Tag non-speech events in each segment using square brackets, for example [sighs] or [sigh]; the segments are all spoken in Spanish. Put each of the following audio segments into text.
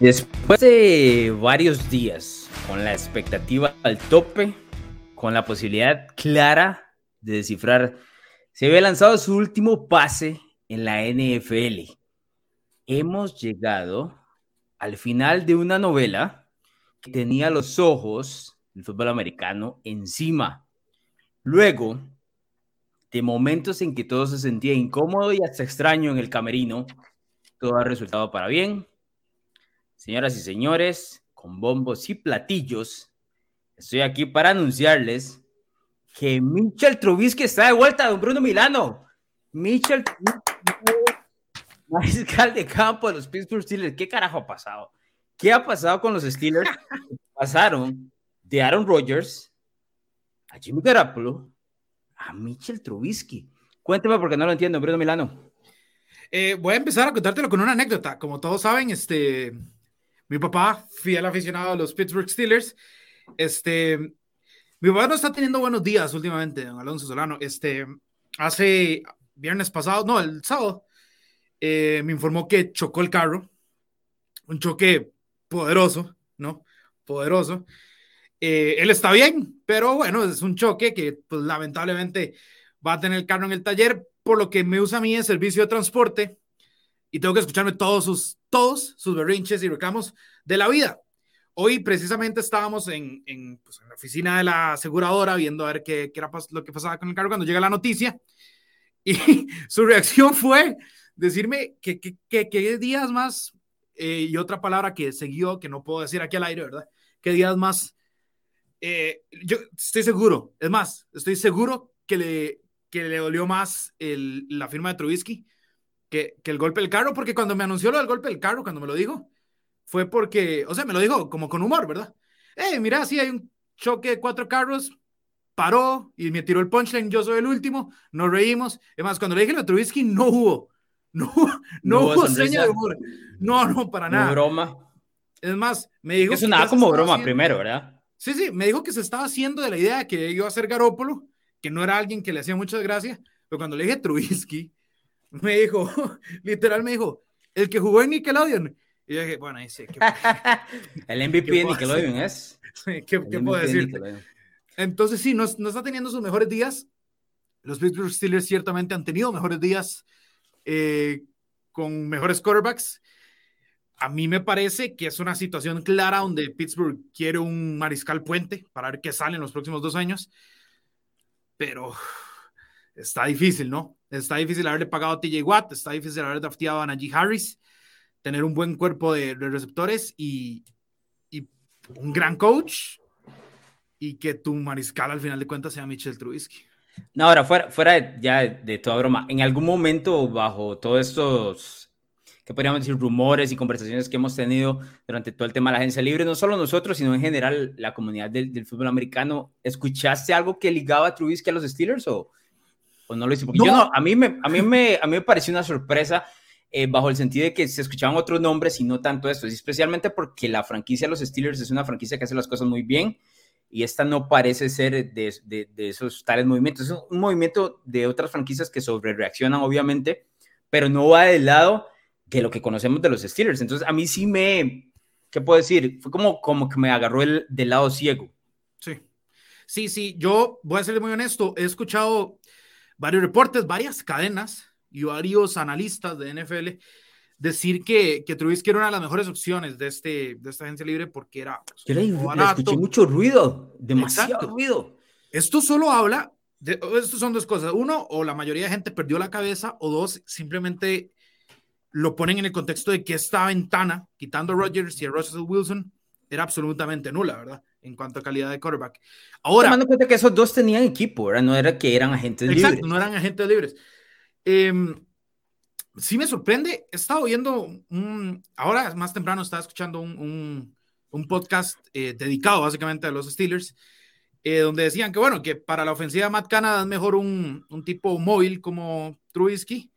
Después de varios días con la expectativa al tope, con la posibilidad clara de descifrar, se había lanzado su último pase en la NFL. Hemos llegado al final de una novela que tenía los ojos del fútbol americano encima. Luego de momentos en que todo se sentía incómodo y hasta extraño en el camerino, todo ha resultado para bien Señoras y señores, con bombos y platillos, estoy aquí para anunciarles que Michel Trubisky está de vuelta, don Bruno Milano. Michel mariscal de campo de los Pittsburgh Steelers. ¿Qué carajo ha pasado? ¿Qué ha pasado con los Steelers? [laughs] Pasaron de Aaron Rodgers a Jimmy Garoppolo a Michel Trubisky. Cuénteme porque no lo entiendo, Bruno Milano. Eh, voy a empezar a contártelo con una anécdota. Como todos saben, este, mi papá, fiel aficionado a los Pittsburgh Steelers, este, mi papá no está teniendo buenos días últimamente, don Alonso Solano. Este, hace viernes pasado, no, el sábado, eh, me informó que chocó el carro, un choque poderoso, ¿no? Poderoso. Eh, él está bien, pero bueno, es un choque que pues lamentablemente va a tener el carro en el taller, por lo que me usa a mí el servicio de transporte y tengo que escucharme todos sus, todos sus berrinches y reclamos de la vida. Hoy precisamente estábamos en, en, pues, en la oficina de la aseguradora viendo a ver qué, qué, era lo que pasaba con el carro cuando llega la noticia y [laughs] su reacción fue decirme que qué días más eh, y otra palabra que siguió que no puedo decir aquí al aire, ¿verdad? ¿Qué días más? Eh, yo estoy seguro, es más, estoy seguro que le, que le dolió más el, la firma de Trubisky que, el golpe del carro, porque cuando me anunció lo del golpe del carro, cuando me lo dijo, fue porque, o sea, me lo dijo como con humor, ¿verdad? Eh, mira, sí hay un choque de cuatro carros, paró y me tiró el punchline, yo soy el último, nos reímos. Además, cuando le dije a Trubisky, no hubo, [laughs] no, no, hubo seña de humor. No, no, para nada. broma. Es más, me dijo... Eso nada como broma primero, ¿verdad? Sí, sí, me dijo que se estaba haciendo de la idea de que iba a ser Garópolo, que no era alguien que le hacía mucha gracia, pero cuando le dije Trubisky, me dijo, [laughs] literal me dijo, el que jugó en Nickelodeon. Y yo dije, bueno, ahí sí. [laughs] el MVP de Nickelodeon es. [laughs] ¿Qué, puedo decir? Entonces, sí, no, no, está teniendo sus mejores días. Los Pittsburgh Steelers ciertamente han tenido mejores días eh, con mejores quarterbacks. A mí me parece que es una situación clara donde Pittsburgh quiere un mariscal puente para ver qué sale en los próximos dos años. Pero está difícil, ¿no? Está difícil haberle pagado a TJ Watt, está difícil haber drafteado a Najee Harris, tener un buen cuerpo de, receptores y, un gran coach y que tu mariscal al final de cuentas sea Mitchell Trubisky. No, ahora fuera, fuera ya de, toda broma, en algún momento bajo todos estos, que podríamos decir, rumores y conversaciones que hemos tenido durante todo el tema de la agencia libre, no solo nosotros, sino en general la comunidad del, fútbol americano, ¿escuchaste algo que ligaba a Trubisky a los Steelers o, o no lo hice? Porque yo no, a mí me, a mí me, a mí me pareció una sorpresa eh, bajo el sentido de que se escuchaban otros nombres y no tanto esto, especialmente porque la franquicia de los Steelers es una franquicia que hace las cosas muy bien y esta no parece ser de, de, de esos tales movimientos. Es un movimiento de otras franquicias que sobre reaccionan, obviamente, pero no va del lado de lo que conocemos de los Steelers. Entonces, a mí sí me, ¿qué puedo decir? Fue como, como que me agarró el, del lado ciego. Sí, sí, sí, yo voy a ser muy honesto, he escuchado varios reportes, varias cadenas y varios analistas de NFL decir que, que Trubisky era una de las mejores opciones de, este, de esta agencia libre porque era... Pues, Yo le, escuché mucho ruido, demasiado ruido. Esto solo habla, de, estas son dos cosas. Uno, o la mayoría de gente perdió la cabeza, o dos, simplemente lo ponen en el contexto de que esta ventana, quitando a Rodgers y a Russell Wilson, era absolutamente nula, ¿verdad? En cuanto a calidad de quarterback. Ahora. Tomando cuenta que esos dos tenían equipo, ¿verdad? No era que eran agentes exacto, libres. no eran agentes libres. Eh, sí me sorprende. He estado viendo un. Ahora, más temprano, estaba escuchando un, un, podcast eh, dedicado básicamente a los Steelers, eh, donde decían que, bueno, que para la ofensiva de Matt Canada es mejor un, un tipo móvil como Trubisky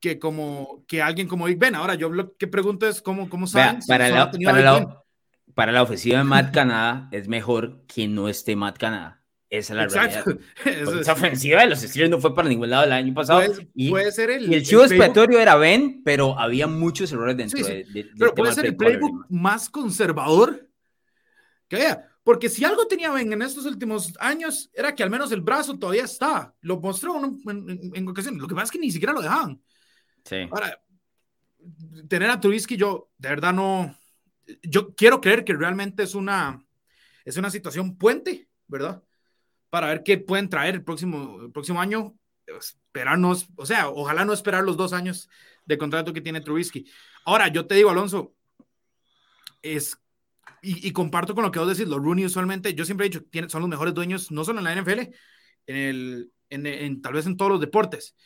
que como que alguien como Big Ben. Ahora, yo lo que pregunto es cómo, cómo saben. para, la, para, la, para la ofensiva de Matt Canada es mejor que no esté Matt Canada. Esa es la realidad. [laughs] Esa ofensiva de los Steelers no fue para ningún lado el año pasado. Puede, y, puede ser el, y el chivo expiatorio era Ben, pero había muchos errores dentro sí, sí. de, de, Pero puede ser el playbook más conservador que haya. Porque si algo tenía Ben en estos últimos años, era que al menos el brazo todavía está. Lo mostró en, en, en ocasiones. Lo que pasa es que ni siquiera lo dejaban. Sí. Ahora, tener a Trubisky, yo de verdad no. Yo quiero creer que realmente es una, es una situación puente, ¿verdad? Para ver qué pueden traer el próximo, el próximo año. Esperarnos, o sea, ojalá no esperar los dos años de contrato que tiene Trubisky. Ahora, yo te digo, Alonso, es y, y, comparto con lo que vos decís, los Rooney usualmente, yo siempre he dicho, tienen, son los mejores dueños, no solo en la NFL, en el, en, en, tal vez en todos los deportes.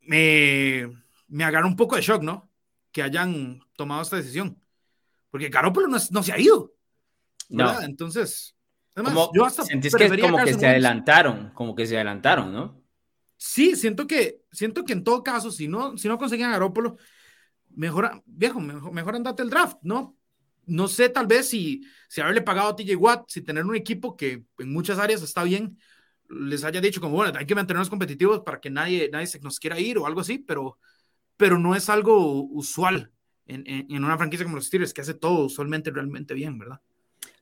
Me, me agarra un poco de shock, ¿no? Que hayan tomado esta decisión. Porque Garoppolo no, no se ha ido. ¿verdad? No. Entonces, además, como, yo hasta sentís que es como que se adelantaron, como que se adelantaron, ¿no? Sí, siento que, siento que en todo caso, si no, si no conseguían a Garoppolo, mejor, viejo, mejor, mejor andate el draft, ¿no? no sé tal vez si, si haberle pagado a TJ Watt, si tener un equipo que en muchas áreas está bien, les haya dicho como, bueno, hay que mantenernos competitivos para que nadie, nadie se nos quiera ir o algo así, pero, pero no es algo usual en, en, en una franquicia como los Steelers, que hace todo usualmente realmente bien, ¿verdad?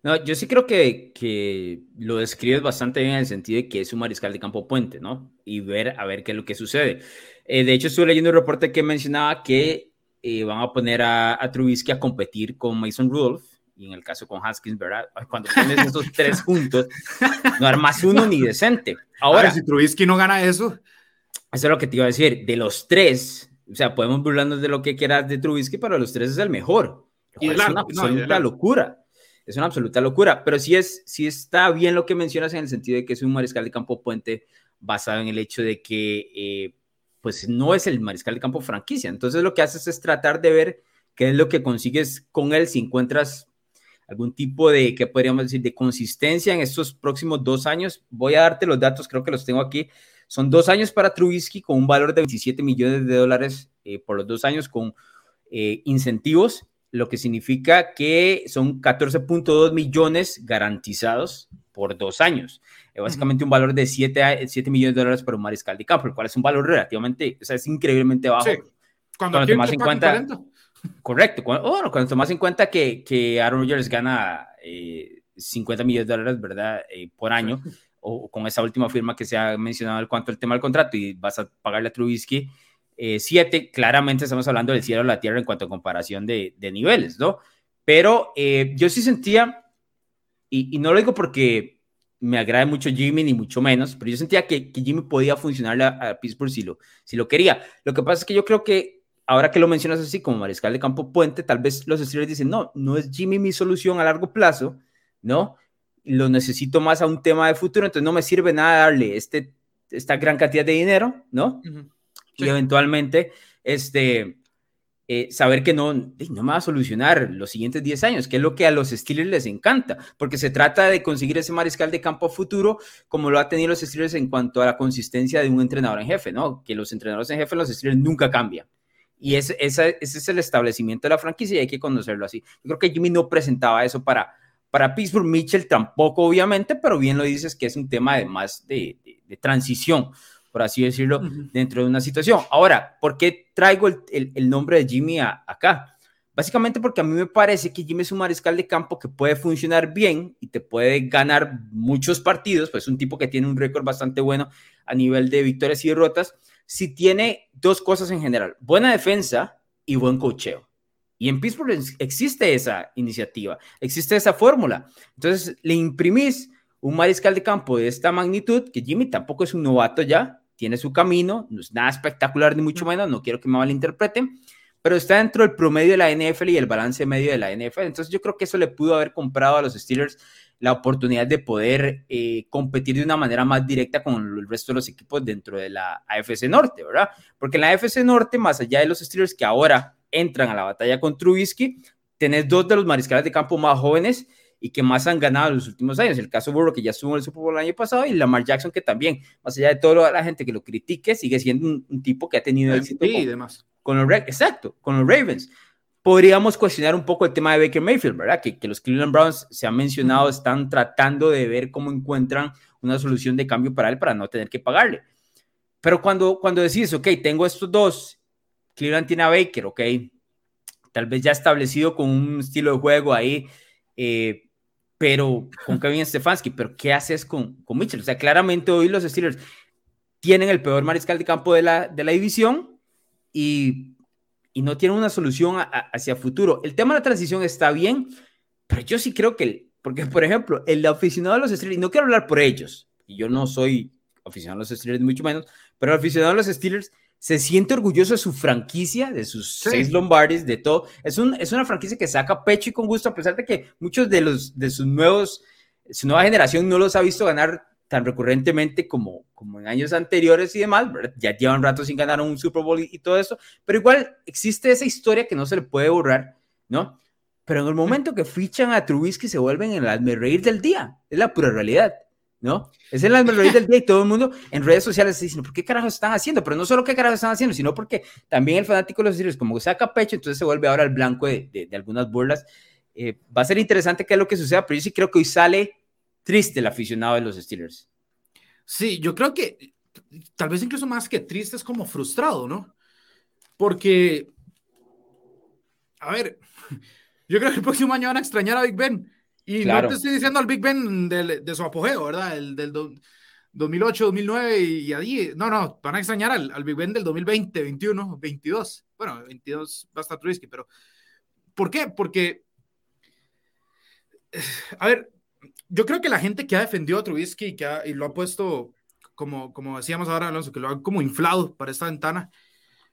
No, yo sí creo que, que lo describes bastante bien en el sentido de que es un mariscal de campo puente, ¿no? Y ver a ver qué es lo que sucede. Eh, de hecho, estuve leyendo un reporte que mencionaba que eh, van a poner a, a, Trubisky a competir con Mason Rudolph y en el caso con Haskins, ¿verdad? Cuando pones estos [laughs] tres juntos, no armas uno ni decente. Ahora, ver, si Trubisky no gana eso. Eso es lo que te iba a decir. De los tres, o sea, podemos burlarnos de lo que quieras de Trubisky, pero los tres es el mejor. Y es una absoluta no, locura. Es una absoluta locura. Pero sí, es, sí está bien lo que mencionas en el sentido de que es un mariscal de campo puente basado en el hecho de que eh, pues no es el mariscal de campo franquicia. Entonces lo que haces es tratar de ver qué es lo que consigues con él si encuentras algún tipo de, ¿qué podríamos decir?, de consistencia en estos próximos dos años. Voy a darte los datos, creo que los tengo aquí. Son dos años para Trubisky con un valor de 27 millones de dólares eh, por los dos años con eh, incentivos, lo que significa que son 14.2 millones garantizados por dos años. Eh, básicamente uh -huh. un valor de 7, 7 millones de dólares por un mariscal de campo, el cual es un valor relativamente, o sea, es increíblemente bajo. Sí. Cuando, cuando tomas en cuenta... 40. Correcto. Cuando, oh, cuando tomas en cuenta que, que Aaron Rodgers gana eh, 50 millones de dólares, ¿verdad? Eh, por año. O con esa última firma que se ha mencionado en cuanto al tema del contrato y vas a pagarle a Trubisky 7, eh, claramente estamos hablando del cielo a la tierra en cuanto a comparación de, de niveles, ¿no? Pero eh, yo sí sentía, y, y no lo digo porque me agrade mucho Jimmy, ni mucho menos, pero yo sentía que, que Jimmy podía funcionar a, a, Pittsburgh si lo, si lo quería. Lo que pasa es que yo creo que ahora que lo mencionas así como mariscal de campo puente, tal vez los Steelers dicen, no, no es Jimmy mi solución a largo plazo, ¿no? Lo necesito más a un tema de futuro, entonces no me sirve nada darle este, esta gran cantidad de dinero, ¿no? Uh -huh. Sí. Y eventualmente, este, eh, saber que no, no me va a solucionar los siguientes 10 años, que es lo que a los Steelers les encanta, porque se trata de conseguir ese mariscal de campo futuro, como lo ha tenido los Steelers en cuanto a la consistencia de un entrenador en jefe, ¿no? Que los entrenadores en jefe, los Steelers nunca cambian. Y ese, ese, ese es el establecimiento de la franquicia y hay que conocerlo así. Yo creo que Jimmy no presentaba eso para, para Pittsburgh, Mitchell tampoco, obviamente, pero bien lo dices que es un tema de más de, de, de transición por así decirlo, uh -huh. dentro de una situación. Ahora, ¿por qué traigo el, el, el nombre de Jimmy a, acá? Básicamente porque a mí me parece que Jimmy es un mariscal de campo que puede funcionar bien y te puede ganar muchos partidos, pues es un tipo que tiene un récord bastante bueno a nivel de victorias y derrotas, si tiene dos cosas en general, buena defensa y buen cocheo. Y en Pittsburgh existe esa iniciativa, existe esa fórmula. Entonces le imprimís un mariscal de campo de esta magnitud, que Jimmy tampoco es un novato ya, tiene su camino, no es nada espectacular ni mucho menos, no quiero que me malinterpreten, pero está dentro del promedio de la NFL y el balance medio de la NFL. Entonces yo creo que eso le pudo haber comprado a los Steelers la oportunidad de poder eh, competir de una manera más directa con el resto de los equipos dentro de la AFC Norte, ¿verdad? Porque en la AFC Norte, más allá de los Steelers que ahora entran a la batalla con Trubisky, tenés dos de los mariscales de campo más jóvenes y que más han ganado en los últimos años. El caso Burrow, que ya estuvo en el Super Bowl el año pasado, y Lamar Jackson, que también, más allá de toda la gente que lo critique, sigue siendo un, un tipo que ha tenido éxito sí, con, demás. con los Exacto, con los Ravens. podríamos cuestionar un poco el tema de Baker Mayfield, ¿verdad? Que, que los Cleveland Browns se han mencionado, están tratando de ver cómo encuentran una solución de cambio para él para no tener que pagarle. Pero cuando, cuando decís, ok, tengo estos dos, Cleveland tiene a Baker, ok, tal vez ya establecido con un estilo de juego ahí, eh, pero con Kevin Stefanski, pero ¿qué haces con, con Mitchell? O sea, claramente hoy los Steelers tienen el peor mariscal de campo de la, de la división y, y no tienen una solución hacia futuro. El tema de la transición está bien, pero yo sí creo que, porque por ejemplo, el aficionado de los Steelers, y no quiero hablar por ellos, y yo no soy aficionado a los Steelers, mucho menos, pero el aficionado a los Steelers se siente orgulloso de su franquicia, de sus seis Lombardis, de todo. Es, un, es una franquicia que saca pecho y con gusto, a pesar de que muchos de, los, de sus nuevos, su nueva generación no los ha visto ganar tan recurrentemente como, como en años anteriores y demás, ya llevan rato sin ganar un Super Bowl y, todo eso, pero igual existe esa historia que no se le puede borrar, ¿no? Pero en el momento que fichan a Trubisky se vuelven el alme reír del día, es la pura realidad. ¿No? Es el melodía del día y todo el mundo en redes sociales está diciendo, ¿por qué carajos están haciendo? Pero no solo qué carajos están haciendo, sino porque también el fanático de los Steelers, como saca pecho, entonces se vuelve ahora el blanco de, de, algunas burlas. Eh, va a ser interesante qué es lo que suceda, pero yo sí creo que hoy sale triste el aficionado de los Steelers. Sí, yo creo que tal vez incluso más que triste es como frustrado, ¿no? Porque, a ver, [laughs] yo creo que el próximo año van a extrañar a Big Ben. Y no te estoy diciendo al Big Ben de, su apogeo, ¿verdad? El del 2008, 2009 y ahí. No, no, van a extrañar al, Big Ben del 2020, 21, 22. Bueno, 22 va a estar Trubisky, pero ¿por qué? Porque, [sighs] a ver, yo creo que la gente que ha defendido a Trubisky y, que y lo ha puesto, como, como decíamos ahora, Alonso, que lo han como inflado para esta ventana,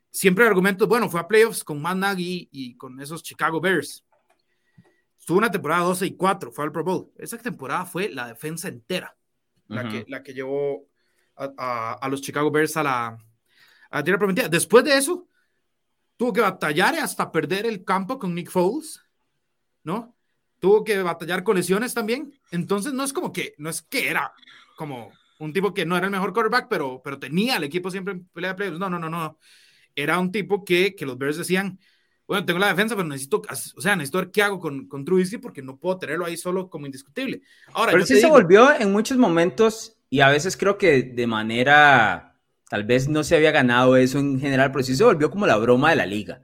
siempre argumentos, bueno, fue a playoffs con Matt Nagy y con esos Chicago Bears Tuvo una temporada 12 y 4, fue al Pro Bowl. Esa temporada fue la defensa entera, la, que, la que llevó a, a, los Chicago Bears a la, a tierra prometida. Después de eso, tuvo que batallar hasta perder el campo con Nick Foles, ¿no? Tuvo que batallar con lesiones también. Entonces, no es como que, no es que era como un tipo que no era el mejor quarterback, pero, pero tenía el equipo siempre en pelea de playoffs. No, no, no, no. Era un tipo que, que los Bears decían, bueno, tengo la defensa, pero necesito, o sea, necesito ver qué hago con, con Trubisky porque no puedo tenerlo ahí solo como indiscutible. Ahora, pero sí se volvió en muchos momentos y a veces creo que de manera, tal vez no se había ganado eso en general, pero sí se volvió como la broma de la liga,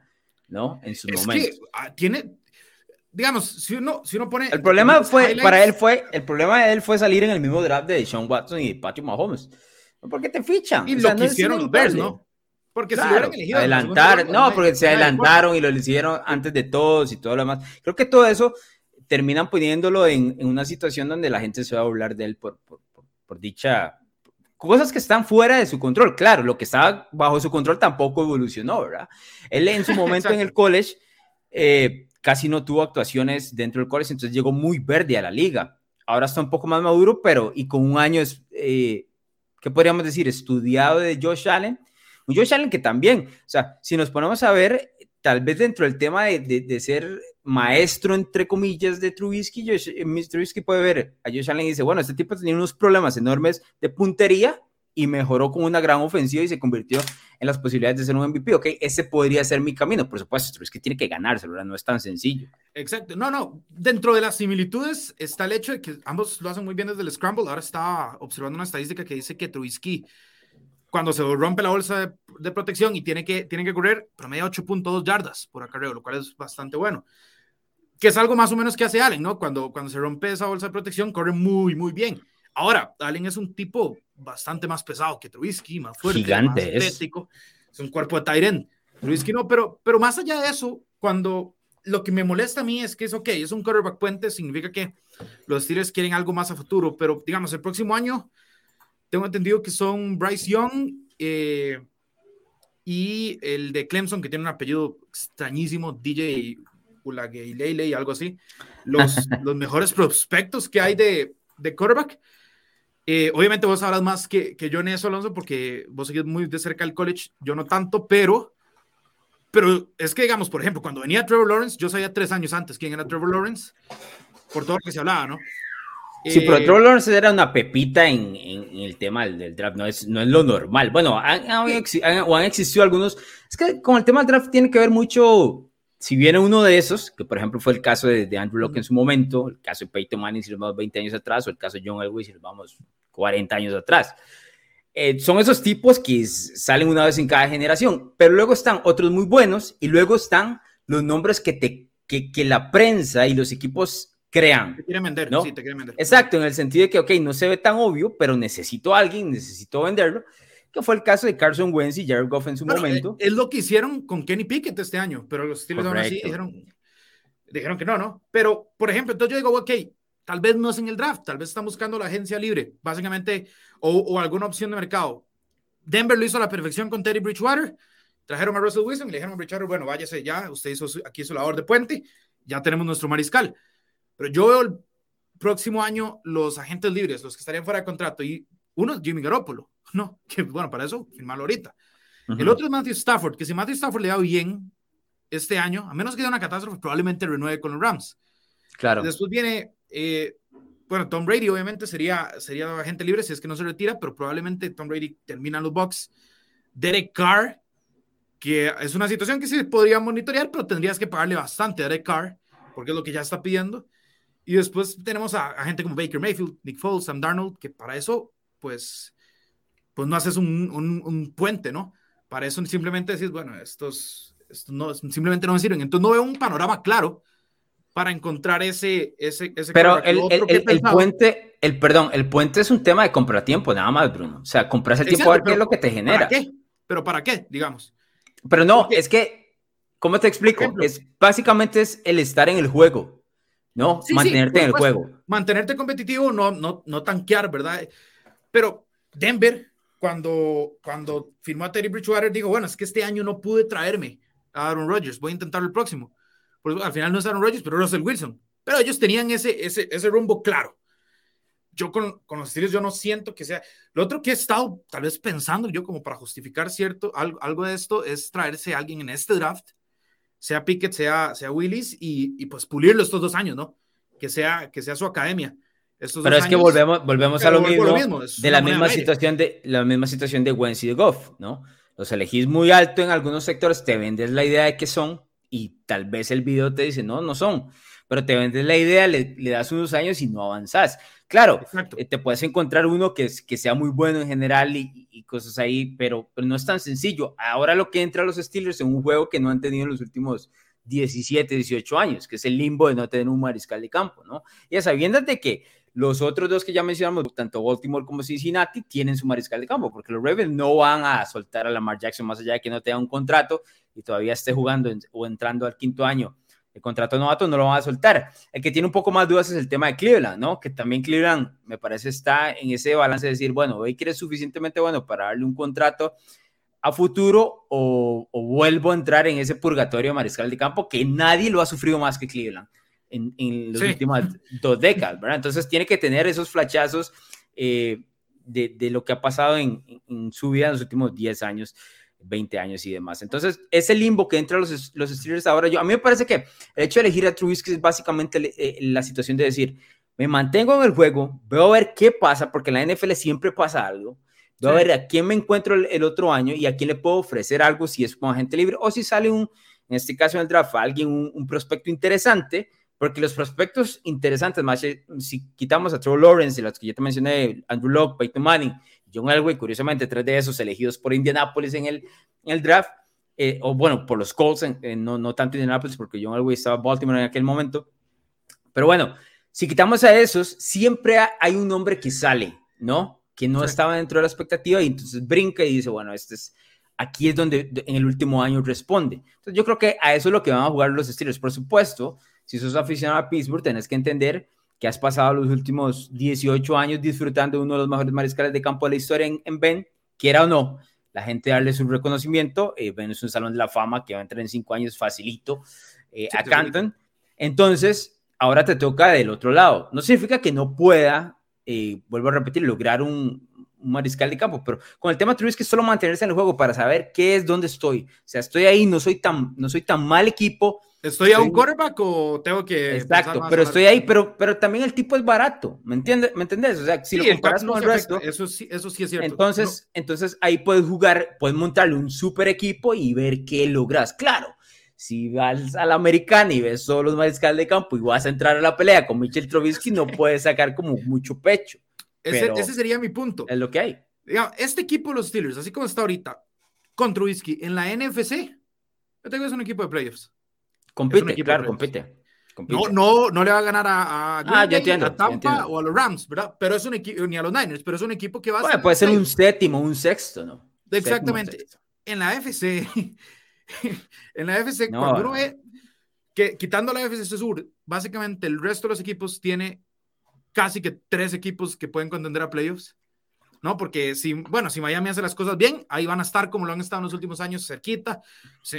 ¿no? En su momento. Que, ah, tiene, digamos, si uno, si uno pone... El problema fue, para él fue, el problema de él fue salir en el mismo draft de Sean Watson y Patrick Mahomes. ¿Por qué te fichan? Y lo que hicieron los Bears, ¿no? Porque si hubieran elegido. Adelantar, no, porque se adelantaron y lo hicieron antes de todos y todo lo demás. Creo que todo eso terminan poniéndolo en, en una situación donde la gente se va a burlar de él por, por, por, dicha. Cosas que están fuera de su control. Claro, lo que estaba bajo su control tampoco evolucionó, ¿verdad? Él en su [laughs] momento en el college eh, casi no tuvo actuaciones dentro del college, entonces llegó muy verde a la liga. Ahora está un poco más maduro, pero y con un año, eh, ¿qué podríamos decir? Estudiado de Josh Allen un Josh Allen que también, o sea, si nos ponemos a ver, tal vez dentro del tema de, de, ser maestro, entre comillas, de Trubisky, Josh, eh, Trubisky puede ver a Josh Allen y dice, bueno, este tipo tenía unos problemas enormes de puntería y mejoró con una gran ofensiva y se convirtió en las posibilidades de ser un MVP. Ok, ese podría ser mi camino. Por supuesto, Trubisky tiene que ganárselo, no es tan sencillo. Exacto. No, no. Dentro de las similitudes está el hecho de que ambos lo hacen muy bien desde el Scramble. Ahora estaba observando una estadística que dice que Trubisky cuando se rompe la bolsa de, protección y tiene que, tiene que correr, promedia 8.2 yardas por acarreo, lo cual es bastante bueno. Que es algo más o menos que hace Allen, ¿no? Cuando, cuando se rompe esa bolsa de protección, corre muy, muy bien. Ahora, Allen es un tipo bastante más pesado que Trubisky, más fuerte, Gigante más atlético. Es. un cuerpo de Tyren. Trubisky no, pero, pero más allá de eso, cuando lo que me molesta a mí es que es ok, es un quarterback puente, significa que los Steelers quieren algo más a futuro, pero digamos, el próximo año tengo entendido que son Bryce Young eh, y el de Clemson, que tiene un apellido extrañísimo, DJ y algo así. Los, [laughs] los mejores prospectos que hay de, de quarterback. Eh, obviamente vos sabrás más que, que yo en eso, Alonso, porque vos seguís muy de cerca el college, yo no tanto, pero, pero es que, digamos, por ejemplo, cuando venía Trevor Lawrence, yo sabía tres años antes quién era Trevor Lawrence, por todo lo que se hablaba, ¿no? Sí, pero eh, Trevor Lawrence era una pepita en, en, el tema del, draft, no es, no es lo normal. Bueno, han, han, han, existido algunos. Es que con el tema del draft tiene que ver mucho si viene uno de esos, que por ejemplo fue el caso de, Andrew Locke en su momento, el caso de Peyton Manning si nos vamos 20 años atrás, o el caso de John Elway si nos vamos 40 años atrás. Eh, son esos tipos que salen una vez en cada generación, pero luego están otros muy buenos y luego están los nombres que, te, que, que la prensa y los equipos crean. Te quieren vender, ¿no? sí, te quieren vender. Exacto, en el sentido de que, ok, no se ve tan obvio, pero necesito a alguien, necesito venderlo, que fue el caso de Carson Wentz y Jared Goff en su momento. Es, lo que hicieron con Kenny Pickett este año, pero los Steelers aún así dijeron, dijeron que no, ¿no? Pero, por ejemplo, entonces yo digo, ok, tal vez no es en el draft, tal vez están buscando la agencia libre, básicamente, o, o alguna opción de mercado. Denver lo hizo a la perfección con Teddy Bridgewater, trajeron a Russell Wilson y le dijeron a Bridgewater, bueno, váyase ya, usted hizo aquí su labor de puente, ya tenemos nuestro mariscal. Pero yo veo el próximo año los agentes libres, los que estarían fuera de contrato, y uno es Jimmy Garoppolo, [laughs] ¿no? Que bueno, para eso, firmarlo ahorita. El otro es Matthew Stafford, que si Matthew Stafford le da bien este año, a menos que haya una catástrofe, probablemente renueve con los Rams. Claro. Después viene, eh, bueno, Tom Brady obviamente sería, sería agente libre si es que no se retira, pero probablemente Tom Brady termina en los Bucks. Derek Carr, que es una situación que sí podría monitorear, pero tendrías que pagarle bastante a Derek Carr, porque es lo que ya está pidiendo. Y después tenemos a, a gente como Baker Mayfield, Nick Foles, Sam Darnold, que para eso, pues, pues no haces un, un, un puente, ¿no? Para eso simplemente decís, bueno, estos, estos no, simplemente no me sirven. Entonces no veo un panorama claro para encontrar ese... ese, ese Pero el, el, el, el, puente, el, perdón, el puente es un tema de comprar tiempo, nada más, Bruno. O sea, compras el tiempo a ver qué es lo que te genera. ¿Para qué? ¿Pero para qué, digamos? Pero no, es que, ¿cómo te explico? Es, básicamente es el estar en el juego. ¿No? Sí, Mantenerte sí, en el juego. Mantenerte competitivo, no, no, no tanquear, ¿verdad? Pero Denver, cuando, cuando firmó a Terry Bridgewater, dijo, bueno, es que este año no pude traerme a Aaron Rodgers, voy a intentarlo el próximo. Pues, al final no es Aaron Rodgers, pero Russell Wilson. Pero ellos tenían ese, ese, ese rumbo claro. Yo con, con los Steelers yo no siento que sea... Lo otro que he estado tal vez pensando yo como para justificar cierto, algo, algo de esto es traerse a alguien en este draft sea Pickett, sea, sea Willis, y, y, pues pulirlo estos dos años, ¿no? Que sea, que sea su academia. Estos pero es años, que volvemos, volvemos a lo mismo, lo mismo de la misma situación de la misma situación de Wentz y de Goff, ¿no? Los elegís muy alto en algunos sectores, te vendes la idea de que son y tal vez el video te dice, no, no son, pero te vendes la idea, le, le das unos años y no avanzás. Claro, Exacto. te puedes encontrar uno que, que sea muy bueno en general y, y cosas ahí, pero, pero, no es tan sencillo. Ahora lo que entra a los Steelers en un juego que no han tenido en los últimos 17, 18 años, que es el limbo de no tener un mariscal de campo, ¿no? Y sabiendo de que los otros dos que ya mencionamos, tanto Baltimore como Cincinnati, tienen su mariscal de campo, porque los Ravens no van a soltar a Lamar Jackson más allá de que no tenga un contrato y todavía esté jugando en, o entrando al quinto año el contrato novato no lo van a soltar. El que tiene un poco más dudas es el tema de Cleveland, ¿no? Que también Cleveland, me parece, está en ese balance de decir, bueno, Baker es suficientemente bueno para darle un contrato a futuro o, o vuelvo a entrar en ese purgatorio de mariscal de campo que nadie lo ha sufrido más que Cleveland en, en las sí. últimas dos décadas, ¿verdad? Entonces tiene que tener esos flachazos eh, de, de, lo que ha pasado en, en, su vida en los últimos 10 años. 20 años y demás. Entonces, ese limbo que entra los, los Steelers ahora, yo, a mí me parece que el hecho de elegir a Trubisky es básicamente eh, la situación de decir, me mantengo en el juego, veo a ver qué pasa, porque en la NFL siempre pasa algo, veo sí. a ver a quién me encuentro el, el, otro año y a quién le puedo ofrecer algo si es como agente libre o si sale un, en este caso en el draft, alguien, un, un prospecto interesante, porque los prospectos interesantes, más si quitamos a Trevor Lawrence y los que yo te mencioné, Andrew Locke, Peyton Manning, John Elway, curiosamente, tres de esos elegidos por Indianapolis en el, en el draft, eh, o bueno, por los Colts, no, no tanto Indianapolis, porque John Elway estaba en Baltimore en aquel momento. Pero bueno, si quitamos a esos, siempre hay un nombre que sale, ¿no? Que no sí. estaba dentro de la expectativa y entonces brinca y dice, bueno, este es, aquí es donde en el último año responde. Entonces yo creo que a eso es lo que van a jugar los Steelers. Por supuesto, si sos aficionado a Pittsburgh, tenés que entender que has pasado los últimos 18 años disfrutando de uno de los mejores mariscales de campo de la historia en, en Ben, quiera o no, la gente darle su reconocimiento. Eh, ben es un salón de la fama que va a entrar en cinco años facilito eh, sí, a Canton. Entonces, ahora te toca del otro lado. No significa que no pueda, eh, vuelvo a repetir, lograr un, un, mariscal de campo, pero con el tema es solo mantenerse en el juego para saber qué es, dónde estoy. O sea, estoy ahí, no soy tan, no soy tan mal equipo ¿Estoy a un quarterback o tengo que.? Exacto, pero estoy ahí, pero, pero también el tipo es barato, ¿me entiendes? ¿Me entiendes? O sea, si sí, lo comparas con el resto. Eso sí, eso sí es cierto. Entonces, no. entonces ahí puedes jugar, puedes montarle un super equipo y ver qué logras. Claro, si vas a la americana y ves solo los mariscal de campo y vas a entrar a la pelea con Mitchell Trubisky, no [laughs] puedes sacar como mucho pecho. Ese, ese, sería mi punto. Es lo que hay. este equipo de los Steelers, así como está ahorita, con Trubisky en la NFC, yo tengo es un equipo de playoffs. Compite, claro, compite. No, no, no le va a ganar a, a, ah, Tampa o a los Rams, ¿verdad? Pero es un equipo, ni a los Niners, pero es un equipo que va a Puede ser un séptimo, un sexto, ¿no? Exactamente. En la FC, [laughs] en la FC, cuando uno ve que quitando la FC Sur, básicamente el resto de los equipos tiene casi que tres equipos que pueden contender a playoffs. ¿No? Porque si, bueno, si Miami hace las cosas bien, ahí van a estar como lo han estado en los últimos años cerquita.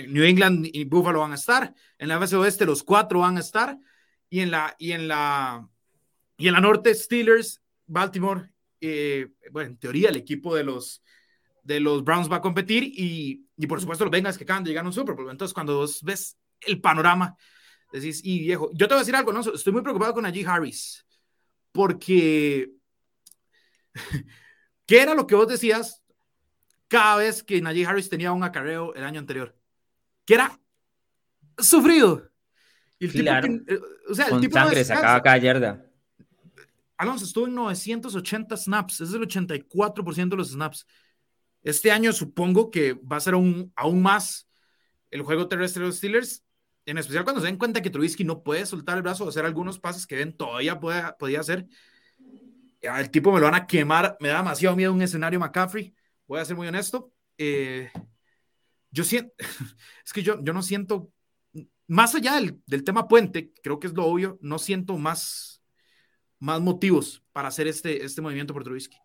New England y Buffalo van a estar. En la FC Oeste los cuatro van a estar. Y en la, y en la, y en la Norte, Steelers, Baltimore, eh, bueno, en teoría el equipo de los, de los Browns va a competir y, y por supuesto los Bengals que acaban de llegar a un Super. Entonces, cuando vos ves el panorama, decís, y viejo, yo te voy a decir algo, ¿no? Estoy muy preocupado con Najee Harris porque [laughs] ¿Qué era lo que vos decías cada vez que Najee Harris tenía un acarreo el año anterior? Que era sufrido. Y el tipo eh, o sea, el tipo sangre sacaba cada yarda. Alonso estuvo en 980 snaps, es el 84% de los snaps. Este año supongo que va a ser aún, aún más el juego terrestre de los Steelers, en especial cuando se den cuenta que Trubisky no puede soltar el brazo o hacer algunos pases que Ben todavía podía hacer el tipo me lo van a quemar, me da demasiado miedo un escenario McCaffrey, voy a ser muy honesto. Eh, yo siento, [laughs] es que yo, yo no siento, más allá del, del, tema puente, creo que es lo obvio, no siento más, más motivos para hacer este, este movimiento por Trubisky.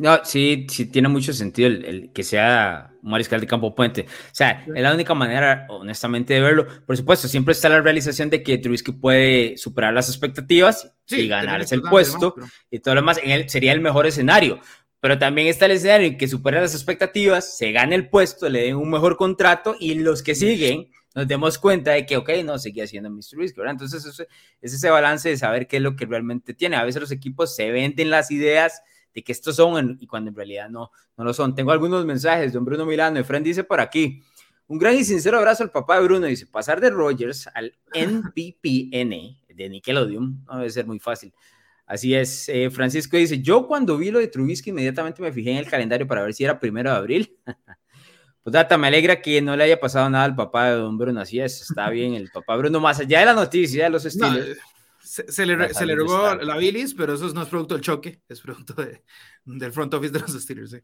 No, sí, sí tiene mucho sentido el, que sea un mariscal de campo puente. O sea, es la única manera, honestamente, de verlo. Por supuesto, siempre está la realización de que Trubisky puede superar las expectativas y ganarse el puesto y todo lo demás. En él sería el mejor escenario. Pero también está el escenario en que supera las expectativas, se gane el puesto, le den un mejor contrato y los que siguen nos demos cuenta de que, ok, no, seguía siendo Mr. Trubisky, ¿verdad? Entonces, es ese balance de saber qué es lo que realmente tiene. A veces los equipos se venden las ideas de que estos son y cuando en realidad no, no lo son. Tengo algunos mensajes de Bruno Milano. y Fred dice por aquí, un gran y sincero abrazo al papá de Bruno. Dice, pasar de Rogers al NPPN de Nickelodeon no debe ser muy fácil. Así es, eh, Francisco dice, yo cuando vi lo de Trubisky inmediatamente me fijé en el calendario para ver si era primero de abril. [laughs] pues data, me alegra que no le haya pasado nada al papá de don Bruno, así es, está bien el papá Bruno, más allá de la noticia de los estilos. Se, le, se le robó la bilis, pero eso no es producto del choque, es producto de, del front office de los Steelers.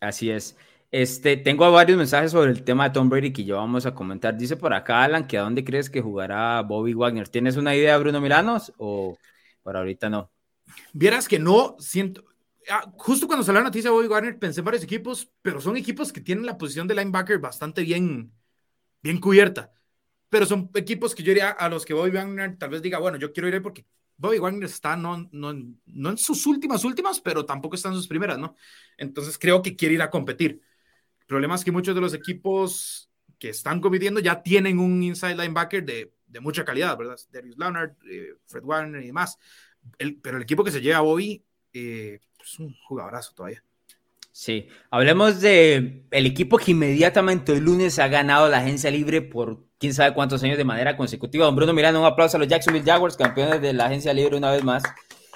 Así es. Este, tengo varios mensajes sobre el tema de Tom Brady que ya vamos a comentar. Dice por acá, Alan, que a dónde crees que jugará Bobby Wagner. ¿Tienes una idea, Bruno Milanos? O por ahorita no. Vieras que no siento. Ah, justo cuando salió la noticia de Bobby Wagner, pensé en varios equipos, pero son equipos que tienen la posición de linebacker bastante bien, bien cubierta pero son equipos que yo diría a los que Bobby Wagner tal vez diga, bueno, yo quiero ir ahí porque Bobby Wagner está no, no, no en sus últimas últimas, pero tampoco está en sus primeras, ¿no? Entonces creo que quiere ir a competir. El problema es que muchos de los equipos que están compitiendo ya tienen un inside linebacker de, de mucha calidad, ¿verdad? Darius Leonard, eh, Fred Warner y demás. El, pero el equipo que se lleva Bobby eh, es un jugadorazo todavía. Sí, hablemos de el equipo que inmediatamente el lunes ha ganado la agencia libre por quién sabe cuántos años de manera consecutiva. Don Bruno Miranda, un aplauso a los Jacksonville Jaguars, campeones de la agencia libre una vez más.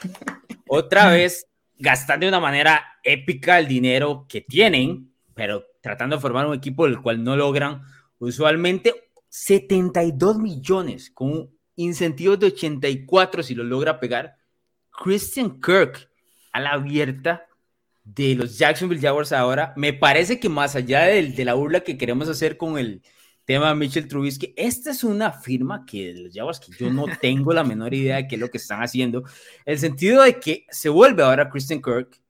[laughs] Otra vez, gastando de una manera épica el dinero que tienen, pero tratando de formar un equipo del cual no logran usualmente 72 millones con incentivos de 84 si lo logra pegar. Christian Kirk a la abierta de los Jacksonville Jaguars ahora, me parece que más allá de, de la burla que queremos hacer con el tema Mitchell Trubisky, esta es una firma que los Jaguars que yo no tengo la menor idea de qué es lo que están haciendo, el sentido de que se vuelve ahora Christian Kirk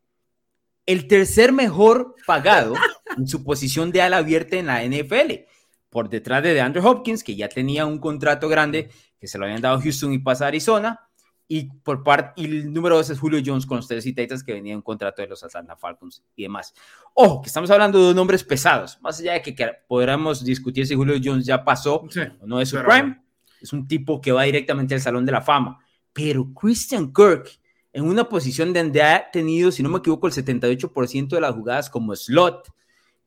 el tercer mejor pagado en su posición de ala abierta en la NFL, por detrás de Andrew Hopkins, que ya tenía un contrato grande que se lo habían dado Houston y pasa a Arizona, y por parte, y el número dos es Julio Jones con los Tennessee Titans que venía en contrato de los Atlanta Falcons y demás. Ojo, que estamos hablando de nombres pesados, más allá de que, podamos discutir si Julio Jones ya pasó o no es su prime, es un tipo que va directamente al Salón de la Fama. Pero Christian Kirk, en una posición donde ha tenido, si no me equivoco, el 78% de las jugadas como slot,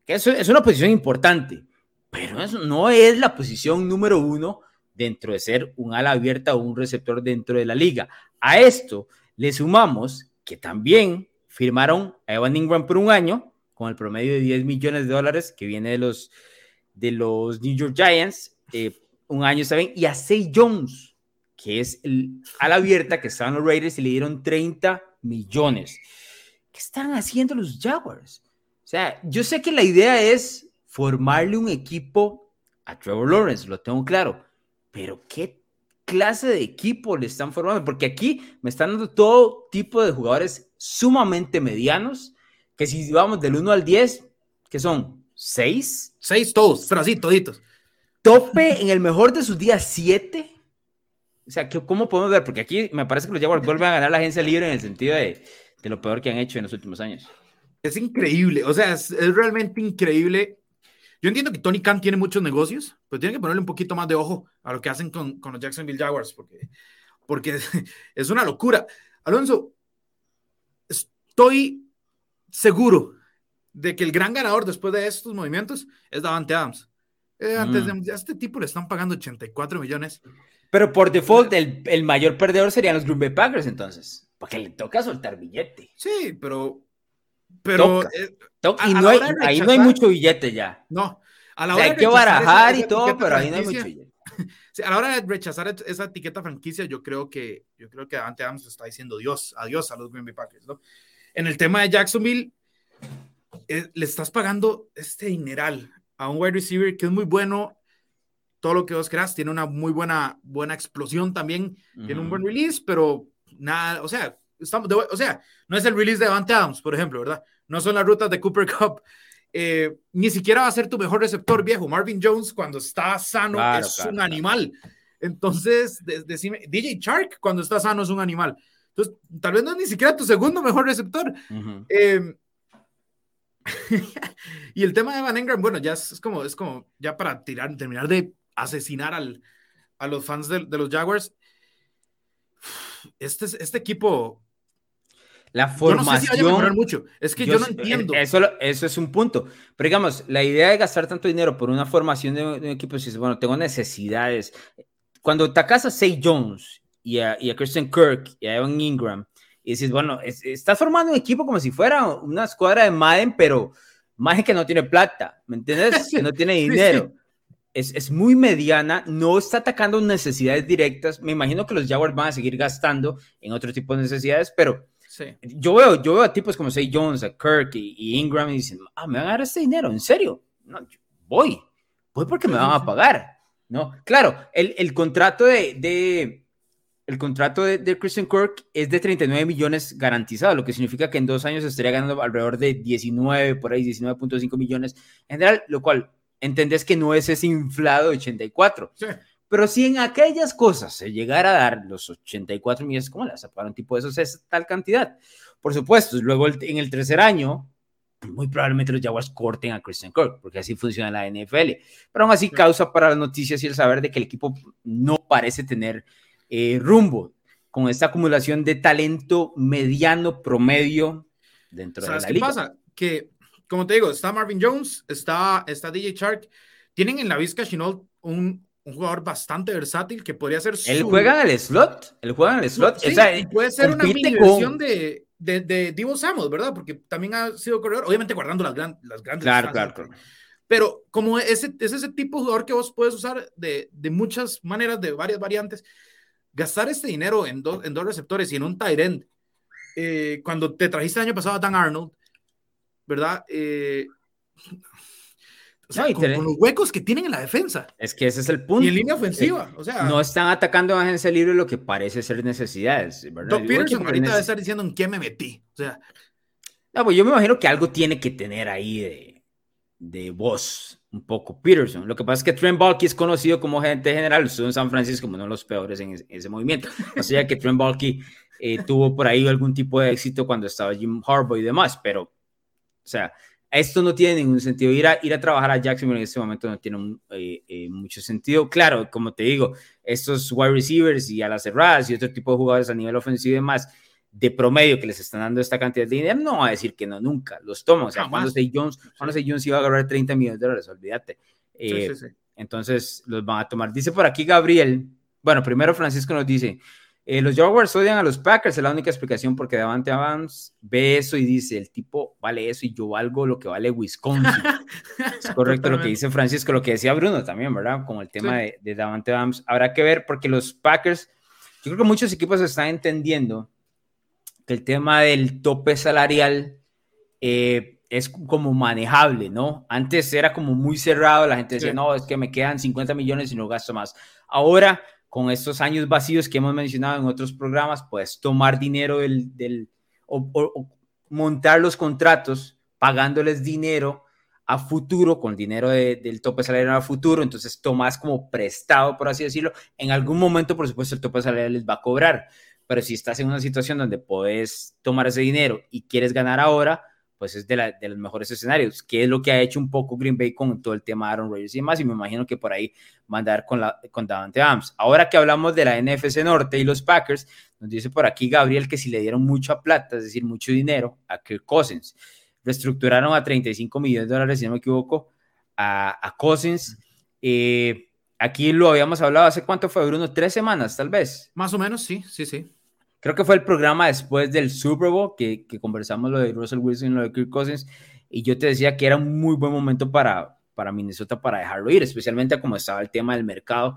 que eso es una posición importante, pero eso no es la posición número uno dentro de ser un ala abierta o un receptor dentro de la liga. A esto le sumamos que también firmaron a Evan Ingram por un año con el promedio de 10 millones de dólares que viene de los, de los New York Giants, eh, un año saben, y a Say Jones, que es el ala abierta que estaban los Raiders y le dieron 30 millones. ¿Qué están haciendo los Jaguars? O sea, yo sé que la idea es formarle un equipo a Trevor Lawrence, lo tengo claro, pero ¿qué clase de equipo le están formando? Porque aquí me están dando todo tipo de jugadores sumamente medianos, que si vamos del 1 al 10, que son 6. 6 todos, pero así, toditos. Tope en el mejor de sus días 7. O sea, ¿cómo podemos ver? Porque aquí me parece que los Jaguars vuelven a ganar la agencia libre en el sentido de, de lo peor que han hecho en los últimos años. Es increíble, o sea, es, es realmente increíble yo entiendo que Tony Khan tiene muchos negocios, pero tiene que ponerle un poquito más de ojo a lo que hacen con, con los Jacksonville Jaguars, porque, porque [laughs] es una locura. Alonso, estoy seguro de que el gran ganador después de estos movimientos es Davante Adams. Eh, antes mm. de, a este tipo le están pagando 84 millones. Pero por default, el, el, mayor perdedor serían los Green Bay Packers, entonces. Porque le toca soltar billete. Sí, pero pero eh, y no hay, ahí no hay mucho billete ya. No, a la hora hay que barajar y todo, pero ahí no hay mucho billete. [laughs] a la hora de rechazar esa etiqueta franquicia, yo creo que yo creo que Davante Adams está diciendo Dios, adiós a los Green Bay Packers, ¿no? En el tema de Jacksonville, eh, le estás pagando este dineral a un wide receiver que es muy bueno, todo lo que vos creas, tiene una muy buena, buena explosión también, tiene un buen release, pero nada, o sea, estamos o sea, no es el release de Davante Adams, por ejemplo, ¿verdad? No son las rutas de Cooper [laughs] Cup. Eh, ni siquiera va a ser tu mejor receptor viejo. Marvin Jones, cuando está sano, es un animal. Entonces, decime, DJ Shark, cuando está sano, es un animal. Entonces, tal vez no es ni siquiera tu segundo mejor receptor. Em, [laughs] y el tema de Van Engram, bueno, ya es, como, es como, ya para tirar, terminar de asesinar al, a los fans de, de los Jaguars. Este, este equipo la formación. mucho. Es que yo, no entiendo. Eso, eso es un punto. Pero digamos, la idea de gastar tanto dinero por una formación de, un equipo, si bueno, tengo necesidades. Cuando atacas a Say Jones y a, y a, Christian Kirk y a Evan Ingram, y dices, bueno, estás formando un equipo como si fuera una escuadra de Madden, pero más que no tiene plata, ¿me entiendes? [laughs] Que no tiene dinero. Es, es, muy mediana, no está atacando necesidades directas. Me imagino que los Jaguars van a seguir gastando en otro tipo de necesidades, pero yo, veo, yo veo a tipos como Say Jones, a Kirk y, Ingram y dicen, ah, me van a dar este dinero, ¿en serio? No, voy, voy porque me van a pagar, ¿no? Claro, el, el contrato de, de el contrato de, de, Christian Kirk es de 39 millones garantizado, lo que significa que en dos años estaría ganando alrededor de 19, por ahí 19.5 millones en general, lo cual entendés que no es ese inflado de 84. Sí. Pero si en aquellas cosas se llegara a dar los 84 millones, ¿cómo las para un tipo de esos es tal cantidad? Por supuesto, luego en el tercer año, muy probablemente los Jaguars corten a Christian Kirk, porque así funciona la NFL. Pero aún así causa para las noticias y el saber de que el equipo no parece tener eh, rumbo con esta acumulación de talento mediano promedio dentro de la qué pasa? Que, como te digo, está Marvin Jones, está, está DJ Shark, tienen en la Vizca Chinol un, un jugador bastante versátil que podría ser. Él juega en el slot. Él juega en el slot. puede ser una mini versión de, de, de, Divo Samos, ¿verdad? Porque también ha sido corredor, obviamente guardando las, las grandes. Claro, claro, Pero como ese, es ese tipo de jugador que vos puedes usar de, de muchas maneras, de varias variantes, gastar este dinero en, dos en dos receptores y en un tight end, eh, cuando te trajiste el año pasado a Dan Arnold, ¿verdad? Eh, con, los huecos que tienen en la defensa. Es que ese es el punto. Y en línea ofensiva. O sea, no están atacando a agencia libre lo que parece ser necesidades. Doc Peterson ahorita debe estar diciendo en qué me metí. O sea. No, pues yo me imagino que algo tiene que tener ahí de, de voz, un poco Peterson. Lo que pasa es que Trent Balky es conocido como gente general, estuvo en San Francisco como uno de los peores en ese, movimiento. O sea que Trent Balky eh, tuvo por ahí algún tipo de éxito cuando estaba Jim Harbaugh y demás, pero, o sea, esto no tiene ningún sentido. Ir a, ir a trabajar a Jacksonville en este momento no tiene eh, eh, mucho sentido. Claro, como te digo, estos wide receivers y a las cerradas y otro tipo de jugadores a nivel ofensivo y demás, de promedio que les están dando esta cantidad de dinero, no va a decir que no nunca. Los toma. O sea, cuando Say Jones, cuando Jones iba a agarrar 30 millones de dólares, olvídate. Eh, entonces los van a tomar. Dice por aquí Gabriel, bueno, primero Francisco nos dice, eh, los Jaguars odian a los Packers, es la única explicación porque Davante Adams ve eso y dice, el tipo vale eso y yo valgo lo que vale Wisconsin. [laughs] es correcto lo que dice Francisco, lo que decía Bruno también, ¿verdad? Con el tema de, de Davante Adams. Habrá que ver porque los Packers, yo creo que muchos equipos están entendiendo que el tema del tope salarial eh, es como manejable, ¿no? Antes era como muy cerrado, la gente decía, no, es que me quedan 50 millones y no gasto más. Ahora con estos años vacíos que hemos mencionado en otros programas, puedes tomar dinero del, del o, montar los contratos pagándoles dinero a futuro, con dinero del tope salarial a futuro, entonces tomas como prestado, por así decirlo. En algún momento, por supuesto, el tope salarial les va a cobrar, pero si estás en una situación donde puedes tomar ese dinero y quieres ganar ahora, pues es de, los mejores escenarios, que es lo que ha hecho un poco Green Bay con todo el tema de Aaron Rodgers y demás, y me imagino que por ahí mandar con, la, con Davante Adams. Ahora que hablamos de la NFC Norte y los Packers, nos dice por aquí Gabriel que si le dieron mucha plata, es decir, mucho dinero a Kirk Cousins, reestructuraron a 35 millones de dólares, si no me equivoco, a, a Cousins. Eh, aquí lo habíamos hablado hace cuánto fue, Bruno, tres semanas tal vez. Más o menos, sí, sí, sí creo que fue el programa después del Super Bowl que, que, conversamos lo de Russell Wilson y lo de Kirk Cousins, y yo te decía que era un muy buen momento para, para Minnesota para dejarlo ir, especialmente como estaba el tema del mercado,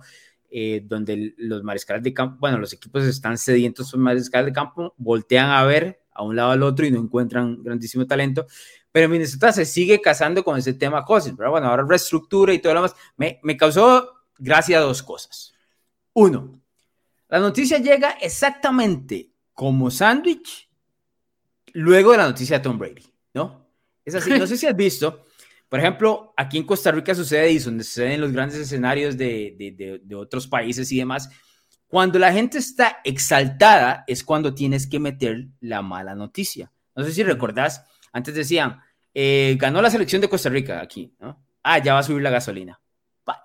eh, donde los mariscales de campo, bueno, los equipos están sedientos, son mariscales de campo, voltean a ver a un lado al otro y no encuentran grandísimo talento, pero Minnesota se sigue casando con ese tema Cousins, pero bueno, ahora reestructura y todo lo demás, me, me causó gracia dos cosas. Uno, la noticia llega exactamente como sándwich luego de la noticia de Tom Brady, ¿no? Es así, no sé si has visto, por ejemplo, aquí en Costa Rica sucede y donde suceden los grandes escenarios de, otros países y demás. Cuando la gente está exaltada es cuando tienes que meter la mala noticia. No sé si recordás, antes decían, eh, ganó la selección de Costa Rica aquí. Ah, ya va a subir la gasolina.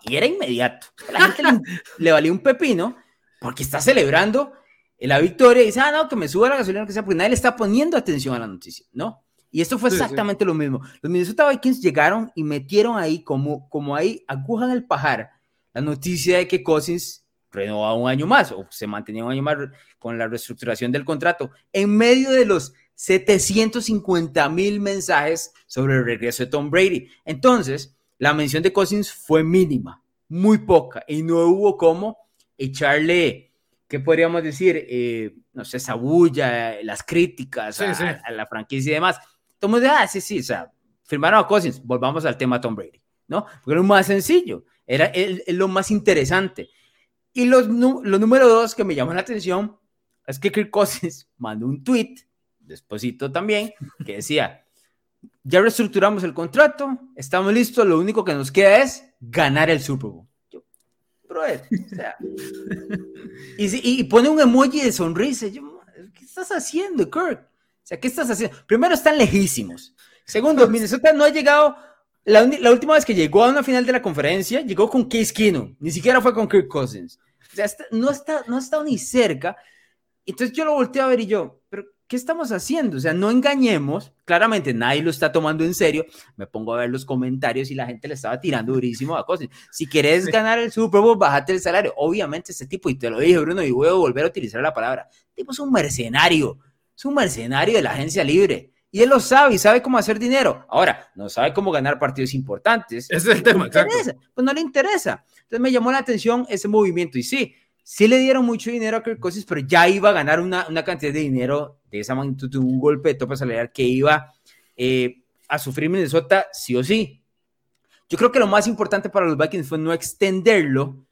Y era inmediato. La gente le, le valía un pepino porque está celebrando la victoria y dice, ah, no, que me suba la gasolina, que sea, porque nadie le está poniendo atención a la noticia, ¿no? Y esto fue exactamente lo mismo. Los Minnesota Vikings llegaron y metieron ahí, como, como ahí, aguja en el pajar, la noticia de que Cousins renovaba un año más o se mantenía un año más con la reestructuración del contrato en medio de los 750 mil mensajes sobre el regreso de Tom Brady. Entonces, la mención de Cousins fue mínima, muy poca, y no hubo como echarle, ¿qué podríamos decir? Eh, no sé, esa bulla, las críticas a, la franquicia y demás. El mundo, ah, sí, sí, o sea, firmaron a Cousins, volvamos al tema Tom Brady, ¿no? Porque era lo más sencillo, era lo más interesante. Y los, lo número dos que me llamó la atención es que Kirk Cousins [laughs] mandó un tweet, despuésito también, que decía, ya reestructuramos el contrato, estamos listos, lo único que nos queda es ganar el Super Bowl [laughs] y, pone un emoji de sonrisa. ¿Qué estás haciendo, Kirk? O sea, ¿qué estás haciendo? Primero, están lejísimos. Segundo, [laughs] Minnesota no ha llegado. La, última vez que llegó a una final de la conferencia, llegó con Case Keenum. Ni siquiera fue con Kirk Cousins. O sea, no, está, no ha estado ni cerca. Entonces yo lo volteo a ver y yo, pero ¿qué estamos haciendo? O sea, no engañemos, claramente nadie lo está tomando en serio. Me pongo a ver los comentarios y la gente le estaba tirando durísimo a cosas. Si quieres ganar el Super Bowl, bájate el salario. Obviamente este tipo, y te lo dije Bruno, y voy a volver a utilizar la palabra, el tipo es un mercenario, es un mercenario de la agencia libre. Y él lo sabe y sabe cómo hacer dinero. Ahora, no sabe cómo ganar partidos importantes. Ese es el tema, exacto. Pues no le interesa. Entonces me llamó la atención ese movimiento. Y sí, sí le dieron mucho dinero a Kirk Cousins, pero ya iba a ganar una, una cantidad de dinero de esa magnitud, un golpe de tope salarial que iba eh, a sufrir Minnesota sí o sí. Yo creo que lo más importante para los Vikings fue no extenderlo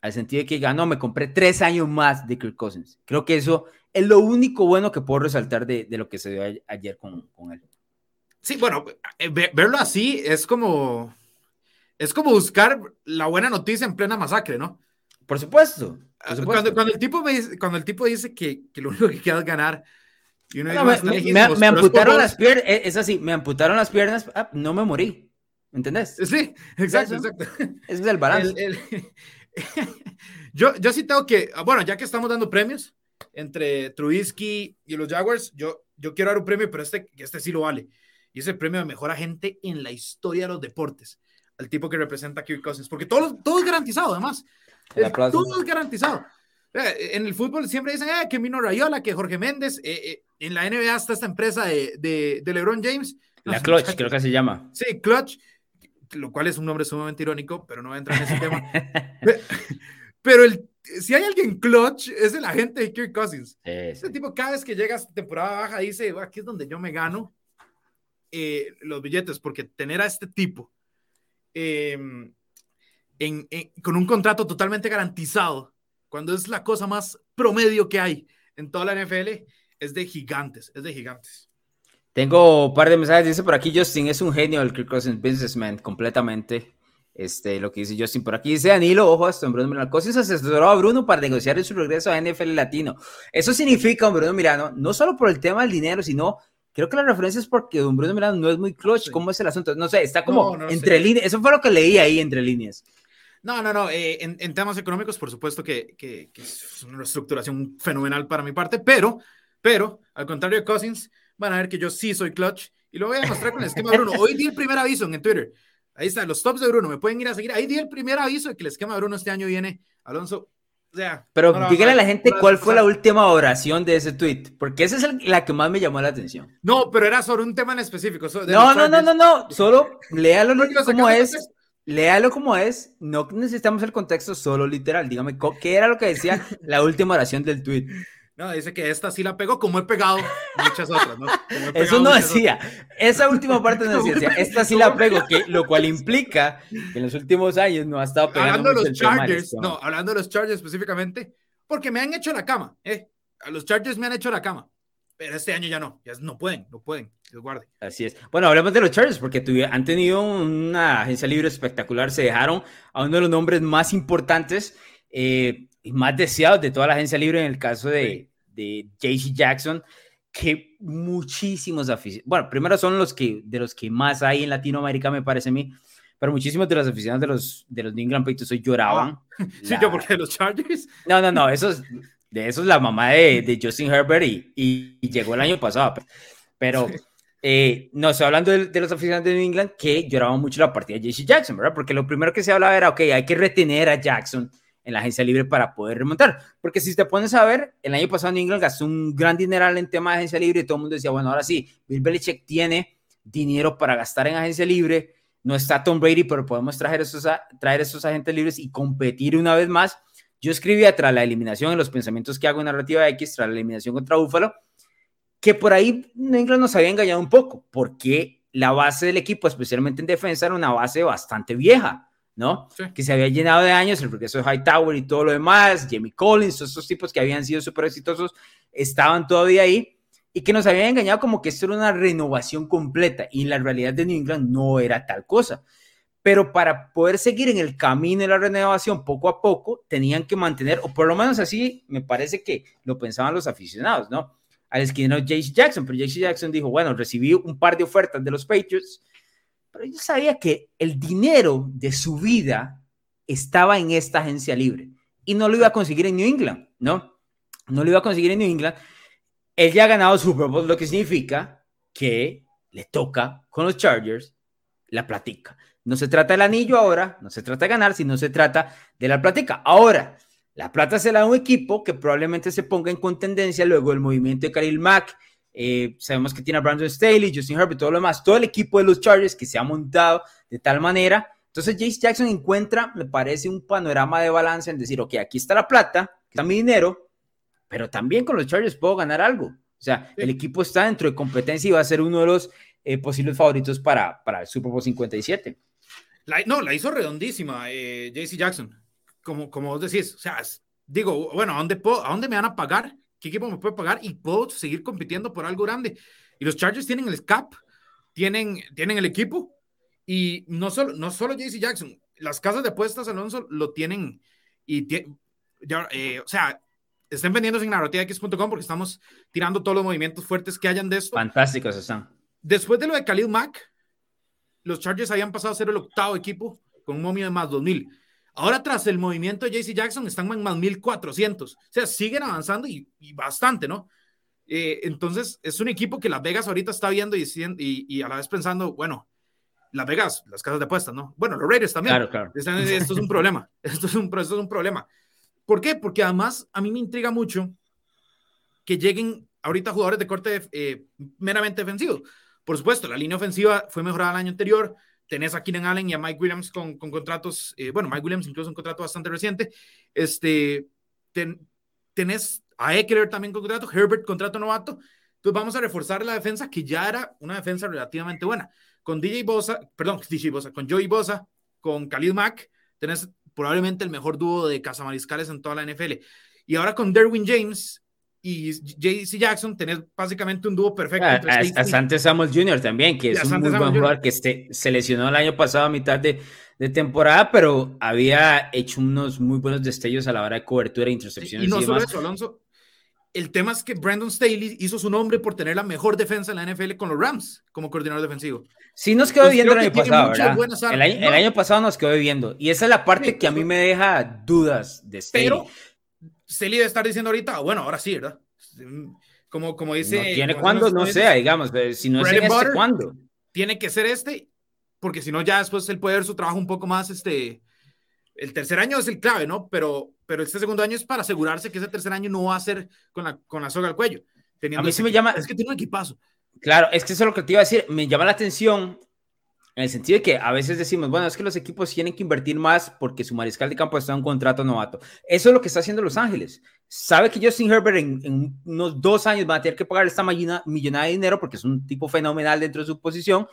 al sentido de que ganó, me compré tres años más de Kirk Cousins. Creo que eso es lo único bueno que puedo resaltar de, de lo que se dio ayer con, con él. Sí, bueno, eh, verlo así es como, es como buscar la buena noticia en plena masacre, ¿no? Por supuesto. Ah, cuando, el tipo me dice, cuando el tipo dice que, que lo único que queda es ganar. Y me, me, amputaron las piernas, eh, es así, me amputaron las piernas, ah, no me morí. ¿Entendés? Sí, exacto, exacto. Ese es el balance. [laughs] yo, yo sí tengo que, ah, bueno, ya que estamos dando premios entre Trubisky y los Jaguars, yo, yo quiero dar un premio, pero este, este sí lo vale. Y es el premio de mejor agente en la historia de los deportes. al tipo que representa a Kirk Cousins, porque todo, todo es garantizado, además. Todo es garantizado. Eh, en el fútbol siempre dicen eh, que Mino Rayola, que Jorge Méndez. Eh, en la NBA está esta empresa de, de, de LeBron James. la Clutch, creo que se llama. Sí, Clutch, lo cual es un nombre sumamente irónico, pero no voy a entrar en ese tema. [laughs] Pero el, si hay alguien clutch, es el agente de Kirk Cousins. Ese tipo, cada vez que llega a temporada baja, dice: aquí es donde yo me gano los billetes, porque tener a este tipo em, con un contrato totalmente garantizado cuando es la cosa más promedio que hay en toda la NFL, es de gigantes, es de gigantes. Tengo un par de mensajes, dice por aquí Justin, es un genio el Kirk Cousins businessman, completamente. Este, lo que dice Justin por aquí dice Danilo, ojo, esto, Bruno Cousins asesoró a Bruno para negociar su regreso a NFL Latino. Eso significa, Bruno Mirano, no solo por el tema del dinero, sino creo que la referencia es porque don Bruno Mirano no es muy clutch. ¿Cómo es el asunto? No sé, está como entre líneas. Eso fue lo que leí ahí entre líneas. No, no, no. Eh, en, temas económicos, por supuesto que, que, es una reestructuración fenomenal para mi parte, pero, pero, al contrario de Cousins, van a ver que yo sí soy clutch y lo voy a demostrar con el esquema Bruno. Hoy di el primer aviso en Twitter. Ahí están los tops de Bruno. Me pueden ir a seguir. Ahí di el primer aviso de que el esquema de Bruno este año viene. Alonso, o sea, pero dígale a la gente cuál fue la última oración de ese tweet, porque esa es la que más me llamó la atención. No, pero era sobre un tema en específico. no, no, no, no, no, solo léalo como es léalo como es, no necesitamos el contexto solo literal. Dígame, ¿qué era lo que decía la última oración del tweet? No, dice que esta sí la pegó como he pegado muchas otras, ¿no? [laughs] Eso no decía. Esa última parte no [laughs] decía. Esta sí la pego, que, lo cual implica que en los últimos años no ha estado pegando hablando de los Chargers, no, hablando de los Chargers específicamente, porque me han hecho la cama, ¿eh? A los Chargers me han hecho la cama. Pero este año ya no, ya no pueden, no pueden, Dios guarde. Así es. Bueno, hablemos de los Chargers porque han tenido una agencia libre espectacular. Se dejaron a uno de los nombres más importantes eh, y más deseados de toda la agencia libre en el caso de, de JC Jackson, que muchísimos aficionados, bueno, primero son los que, de los que más hay en Latinoamérica, me parece a mí, pero muchísimos de los aficionados de los, de los New England Patriots hoy lloraban. Ah, [laughs] sí, yo porque los Chargers. No, no, no, esos de eso es la mamá de, de Justin Herbert y, y, llegó el año pasado. Pero eh, no estoy hablando de, los aficionados de New England que lloraban mucho la partida de JC Jackson, ¿verdad? Porque lo primero que se hablaba era, ok, hay que retener a Jackson en la agencia libre para poder remontar. Porque si te pones a ver, el año pasado New England gastó un gran dineral en tema de agencia libre y todo el mundo decía, bueno, ahora sí, Bill Belichick tiene dinero para gastar en agencia libre, no está Tom Brady, pero podemos traer esos, traer esos agentes libres y competir una vez más yo escribía tras la eliminación en los pensamientos que hago en narrativa X, tras la eliminación contra Búfalo, que por ahí England nos había engañado un poco, porque la base del equipo, especialmente en defensa, era una base bastante vieja, ¿no? Que se había llenado de años, el regreso de Hightower y todo lo demás, Jamie Collins, todos estos tipos que habían sido súper exitosos, estaban todavía ahí y que nos habían engañado como que esto era una renovación completa y la realidad de New England no era tal cosa pero para poder seguir en el camino de la renovación poco a poco, tenían que mantener, o por lo menos así me parece que lo pensaban los aficionados, ¿no? Al esquinero Jace Jackson, pero Jace Jackson dijo, bueno, recibí un par de ofertas de los Patriots, pero yo sabía que el dinero de su vida estaba en esta agencia libre y no lo iba a conseguir en New England, ¿no? No lo iba a conseguir en New England. Él ya ha ganado Super Bowl, lo que significa que le toca con los Chargers la platica. No se trata del anillo ahora, no se trata de ganar, sino se trata de la platica. Ahora, la plata se la da un equipo que probablemente se ponga en contendencia luego del movimiento de Khalil Mack. Eh, sabemos que tiene a Brandon Staley, Justin Herbert, todo lo demás, todo el equipo de los Chargers que se ha montado de tal manera. Entonces, Jace Jackson encuentra, me parece, un panorama de balance en decir, ok, aquí está la plata, aquí está mi dinero, pero también con los Chargers puedo ganar algo. O sea, el equipo está dentro de competencia y va a ser uno de los eh, posibles favoritos para, para el Super Bowl 57 no, la hizo redondísima eh, JC Jackson, como, como vos decís. O sea, digo, bueno, ¿a dónde, ¿a dónde me van a pagar? ¿Qué equipo me puede pagar? Y puedo seguir compitiendo por algo grande. Y los Chargers tienen el cap, tienen, tienen el equipo. Y no solo, no solo JC Jackson, las casas de apuestas, Alonso, lo tienen. Y ya, eh, o sea, estén vendiendo en narrativax.com porque estamos tirando todos los movimientos fuertes que hayan de esto. Fantásticos están. Después de lo de Khalil Mack, los Chargers habían pasado a ser el octavo equipo con un momio de más 2000. Ahora, tras el movimiento de JC Jackson, están en más 1400. O sea, siguen avanzando y, bastante, ¿no? Eh, entonces, es un equipo que Las Vegas ahorita está viendo y, y, a la vez pensando, bueno, Las Vegas, las casas de apuestas, ¿no? Bueno, los Raiders también. Claro, claro. Esto es un problema. [laughs] Esto es un, esto es un problema. ¿Por qué? Porque además a mí me intriga mucho que lleguen ahorita jugadores de corte eh, meramente defensivo. Por supuesto, la línea ofensiva fue mejorada el año anterior. Tenés a Keenan Allen y a Mike Williams con, con contratos, eh, bueno, Mike Williams incluso un contrato bastante reciente. Este, tenés a Eckler también con contrato, Herbert contrato novato. Entonces vamos a reforzar la defensa que ya era una defensa relativamente buena. Con DJ Bosa, perdón, [laughs] DJ Bosa, con Joey Bosa, con Khalil Mack, tenés probablemente el mejor dúo de cazamariscales en toda la NFL. Y ahora con Derwin James y JC Jackson, tenés básicamente un dúo perfecto. Ah, a, Santos Samuel Jr. también, que es un muy buen jugador que se, se, lesionó el año pasado a mitad de, de, temporada, pero había hecho unos muy buenos destellos a la hora de cobertura, intercepciones y, no solo eso, Alonso. El tema es que Brandon Staley hizo su nombre por tener la mejor defensa en la NFL con los Rams como coordinador defensivo. Sí, nos quedó viendo el año pasado, ¿verdad? El año, el año, pasado nos quedó viendo. Y esa es la parte que a mí me deja dudas de Staley. Pero Staley debe estar diciendo ahorita, bueno, ahora sí, ¿verdad? Como, como dice. No tiene cuándo, no sea, digamos, si no es en este, ¿cuándo? Tiene que ser este, porque si no, ya después él puede ver su trabajo un poco más. Este, el tercer año es el clave, ¿no? Pero, pero este segundo año es para asegurarse que ese tercer año no va a ser con la, con la soga al cuello. A mí sí me llama. Es que tiene un equipazo. Claro, es que eso es lo que te iba a decir. Me llama la atención en el sentido de que a veces decimos, bueno, es que los equipos tienen que invertir más porque su mariscal de campo está en un contrato novato. Eso es lo que está haciendo Los Ángeles. Sabe que Justin Herbert en, unos dos años va a tener que pagar esta millonada de dinero porque es un tipo fenomenal dentro de su posición.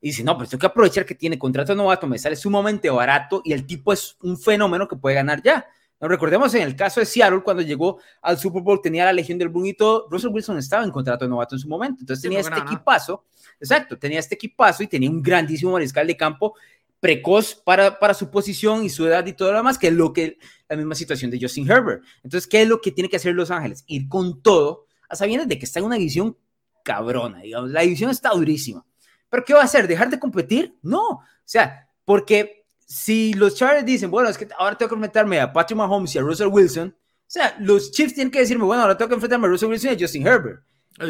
Y dice, no, pues tengo que aprovechar que tiene contrato novato, me sale sumamente barato y el tipo es un fenómeno que puede ganar ya. Nos recordemos en el caso de Seattle, cuando llegó al Super Bowl, tenía la Legión del Boom y todo. Russell Wilson estaba en contrato de novato en su momento. Entonces tenía este equipazo, exacto, tenía este equipazo y tenía un grandísimo mariscal de campo precoz para, para su posición y su edad y todo lo demás, que es lo que la misma situación de Justin Herbert. Entonces, ¿qué es lo que tiene que hacer Los Ángeles? Ir con todo, a sabiendas de que está en una división cabrona, digamos. La división está durísima. ¿Pero qué va a hacer? ¿Dejar de competir? No. O sea, porque si los Chargers dicen, bueno, es que ahora tengo que enfrentarme a Patrick Mahomes y a Russell Wilson, o sea, los Chiefs tienen que decirme, bueno, ahora tengo que enfrentarme a Russell Wilson y a Justin Herbert.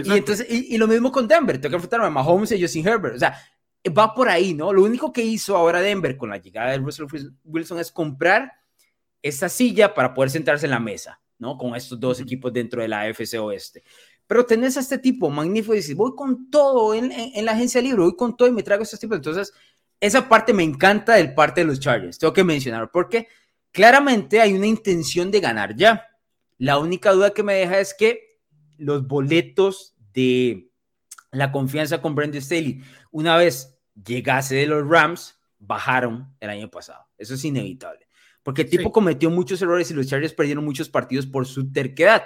Y, entonces, y, lo mismo con Denver, tengo que enfrentarme a Mahomes y a Justin Herbert. O sea, va por ahí, ¿no? Lo único que hizo ahora Denver con la llegada de Russell Wilson es comprar esa silla para poder sentarse en la mesa, ¿no? Con estos dos equipos dentro de la AFC Oeste. Pero tenés a este tipo magnífico y dices, voy con todo en, en, la agencia libre, voy con todo y me traigo a estos tipos. Entonces, esa parte me encanta del parte de los Chargers, tengo que mencionar, porque claramente hay una intención de ganar ya. La única duda que me deja es que los boletos de la confianza con Brandon Staley, una vez llegase de los Rams, bajaron el año pasado. Eso es inevitable. Porque el tipo cometió muchos errores y los Chargers perdieron muchos partidos por su terquedad.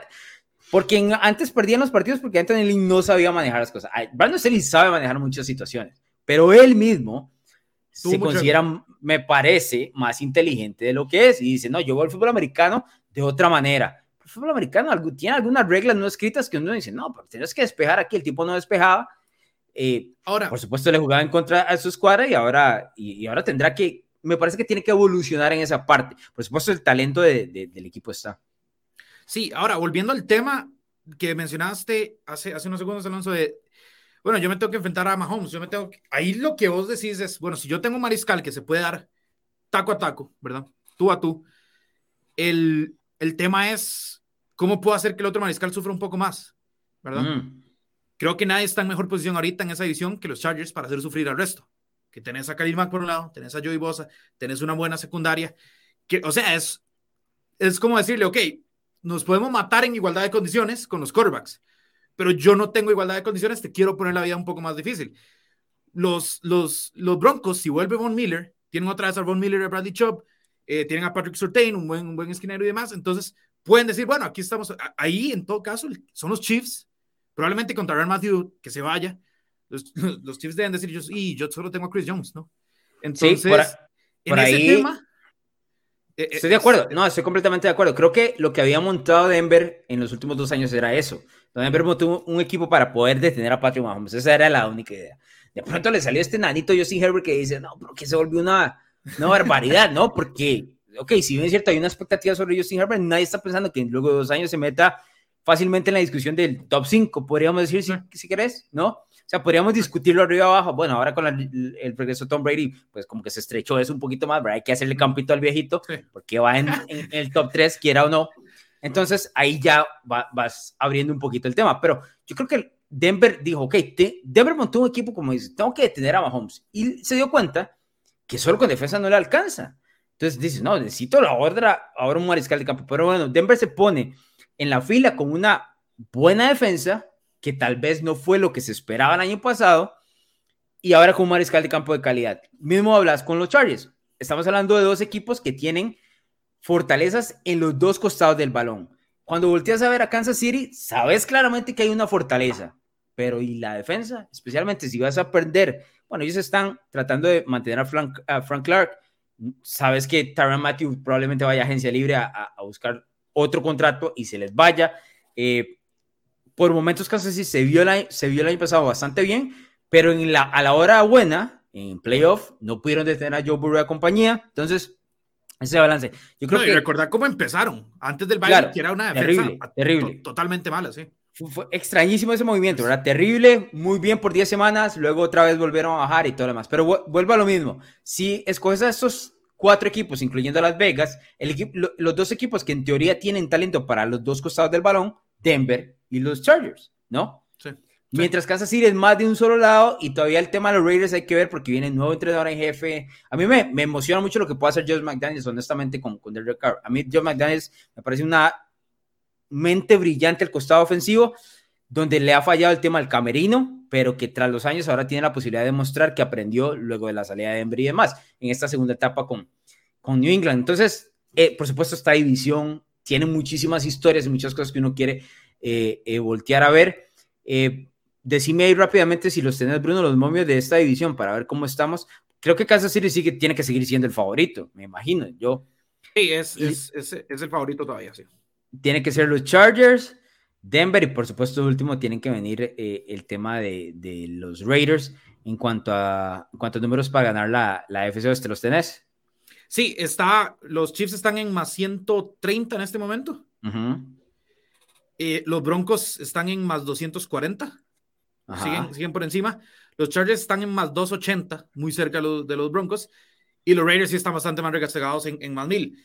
Porque antes perdían los partidos porque Anthony Lynn no sabía manejar las cosas. Brandon Staley sabe manejar muchas situaciones, pero él mismo se considera, me parece, más inteligente de lo que es. Y dice, no, yo voy al fútbol americano de otra manera. El fútbol americano tiene algunas reglas no escritas que uno dice, no, pero tienes que despejar aquí. El tipo no despejaba. Eh, ahora, por supuesto, le jugaba en contra a su escuadra y ahora, y, ahora tendrá que, me parece que tiene que evolucionar en esa parte. Por supuesto, el talento del equipo está. Sí, ahora, volviendo al tema que mencionaste hace, hace unos segundos, Alonso, de bueno, yo me tengo que enfrentar a Mahomes, yo me tengo ahí lo que vos decís es, bueno, si yo tengo un mariscal que se puede dar taco a taco, ¿verdad? Tú a tú, el, el tema es cómo puedo hacer que el otro mariscal sufra un poco más, ¿verdad? Mm. Creo que nadie está en mejor posición ahorita en esa edición que los Chargers para hacer sufrir al resto. Que tenés a Khalil Mack por un lado, tenés a Joey Bosa, tenés una buena secundaria, que, o sea, es, es como decirle, ok, nos podemos matar en igualdad de condiciones con los quarterbacks, pero yo no tengo igualdad de condiciones, te quiero poner la vida un poco más difícil. Los, los, los Broncos, si vuelve Von Miller, tienen otra vez a Von Miller y a Bradley Chubb, eh, tienen a Patrick Surtain, un buen, un buen esquinero y demás, entonces pueden decir, bueno, aquí estamos, ahí en todo caso son los Chiefs, probablemente contra Real Matthew, que se vaya, los, [laughs] los Chiefs deben decir, yo, y yo solo tengo a Chris Jones, ¿no? Entonces, en ese tema... Eh, eh, estoy de acuerdo, no, estoy completamente de acuerdo. Creo que lo que había montado Denver en los últimos dos años era eso Denver montó un equipo para poder detener a Patrick Mahomes. Esa era la única idea. De pronto le salió este nanito Justin Herbert que dice, no, pero que se volvió una, una barbaridad, ¿no? Porque, ok, si bien es cierto, hay una expectativa sobre Justin Herbert, nadie está pensando que luego de dos años se meta fácilmente en la discusión del top 5, podríamos decir, si, si querés, ¿no? O sea, podríamos discutirlo arriba abajo. Bueno, ahora con el regreso de Tom Brady, pues como que se estrechó eso un poquito más, ¿verdad? Hay que hacerle campito al viejito, porque va en, el top 3, quiera o no. Entonces ahí ya vas abriendo un poquito el tema. Pero yo creo que Denver dijo, ok, Denver montó un equipo como dice, tengo que detener a Mahomes. Y se dio cuenta que solo con defensa no le alcanza. Entonces dice, no, necesito la otra, ahora un mariscal de campo. Pero bueno, Denver se pone en la fila con una buena defensa que tal vez no fue lo que se esperaba el año pasado, y ahora con un mariscal de campo de calidad. Mismo hablas con los Chargers. Estamos hablando de dos equipos que tienen fortalezas en los dos costados del balón. Cuando volteas a ver a Kansas City, sabes claramente que hay una fortaleza, pero ¿y la defensa? Especialmente si vas a perder. Bueno, ellos están tratando de mantener a Frank, Clark. Sabes que Tyron Matthew probablemente vaya a agencia libre a, buscar otro contrato y se les vaya. Eh, por momentos casi sí se vio, se vio el año pasado bastante bien, pero a la hora buena, en playoff, no pudieron detener a Joe Burrow y compañía. Entonces, ese balance. Yo creo que. recordar cómo empezaron antes del baile, que era una defensa terrible, terrible. totalmente mala, sí. Fue, extrañísimo ese movimiento, ¿verdad? Terrible, muy bien por 10 semanas, luego otra vez volvieron a bajar y todo lo demás. Pero vuelvo a lo mismo. Si escoges a estos cuatro equipos, incluyendo Las Vegas, el equipo, los dos equipos que en teoría tienen talento para los dos costados del balón, Denver y los Chargers, ¿no? Mientras Kansas City es más de un solo lado y todavía el tema de los Raiders hay que ver porque viene nuevo entrenador en jefe. A mí me, me emociona mucho lo que puede hacer Josh McDaniels, honestamente, con, con Derek Carr. A mí Josh McDaniels me parece una mente brillante al costado ofensivo, donde le ha fallado el tema del camerino, pero que tras los años ahora tiene la posibilidad de demostrar que aprendió luego de la salida de Denver y demás, en esta segunda etapa con, con New England. Entonces, eh, por supuesto, esta división tiene muchísimas historias y muchas cosas que uno quiere eh, eh, voltear a ver. Decime ahí rápidamente si los tenés, Bruno, los momios de esta división para ver cómo estamos. Creo que Kansas City sí que tiene que seguir siendo el favorito, me imagino. Yo. Sí, es, es, es, es el favorito todavía, sí. Tiene que ser los Chargers, Denver y por supuesto, último, tienen que venir el tema de, de, los Raiders en cuanto a, en cuanto a números para ganar la, la FC ¿Te los tenés? Sí, está, los Chiefs están en más 130 en este momento. Eh, los Broncos están en más 240. Siguen, siguen, por encima. Los Chargers están en más 280, muy cerca de los, Broncos. Y los Raiders sí están bastante más regateados en, en más 1000.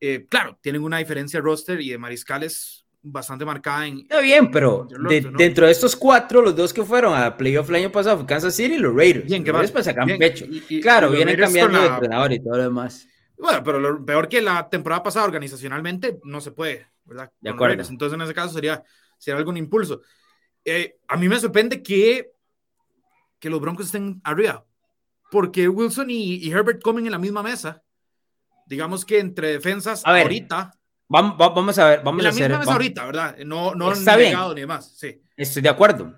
Eh, claro, tienen una diferencia de roster y de mariscales bastante marcada en. Está bien, pero dentro de estos cuatro, los dos que fueron a playoff el año pasado fue Kansas City y los Raiders. Bien, que más. Pues sacan pecho. claro, vienen cambiando de entrenador y todo lo demás. Bueno, pero lo peor que la temporada pasada organizacionalmente no se puede. De acuerdo. Entonces, en ese caso sería, sería algún impulso. Eh, a mí me sorprende que, que los Broncos estén arriba, porque Wilson y, Herbert comen en la misma mesa. Digamos que entre defensas ahorita. Vamos, vamos a ver, vamos en la misma mesa ahorita, ¿verdad? No, no Está bien. ni demás. Sí. Estoy de acuerdo.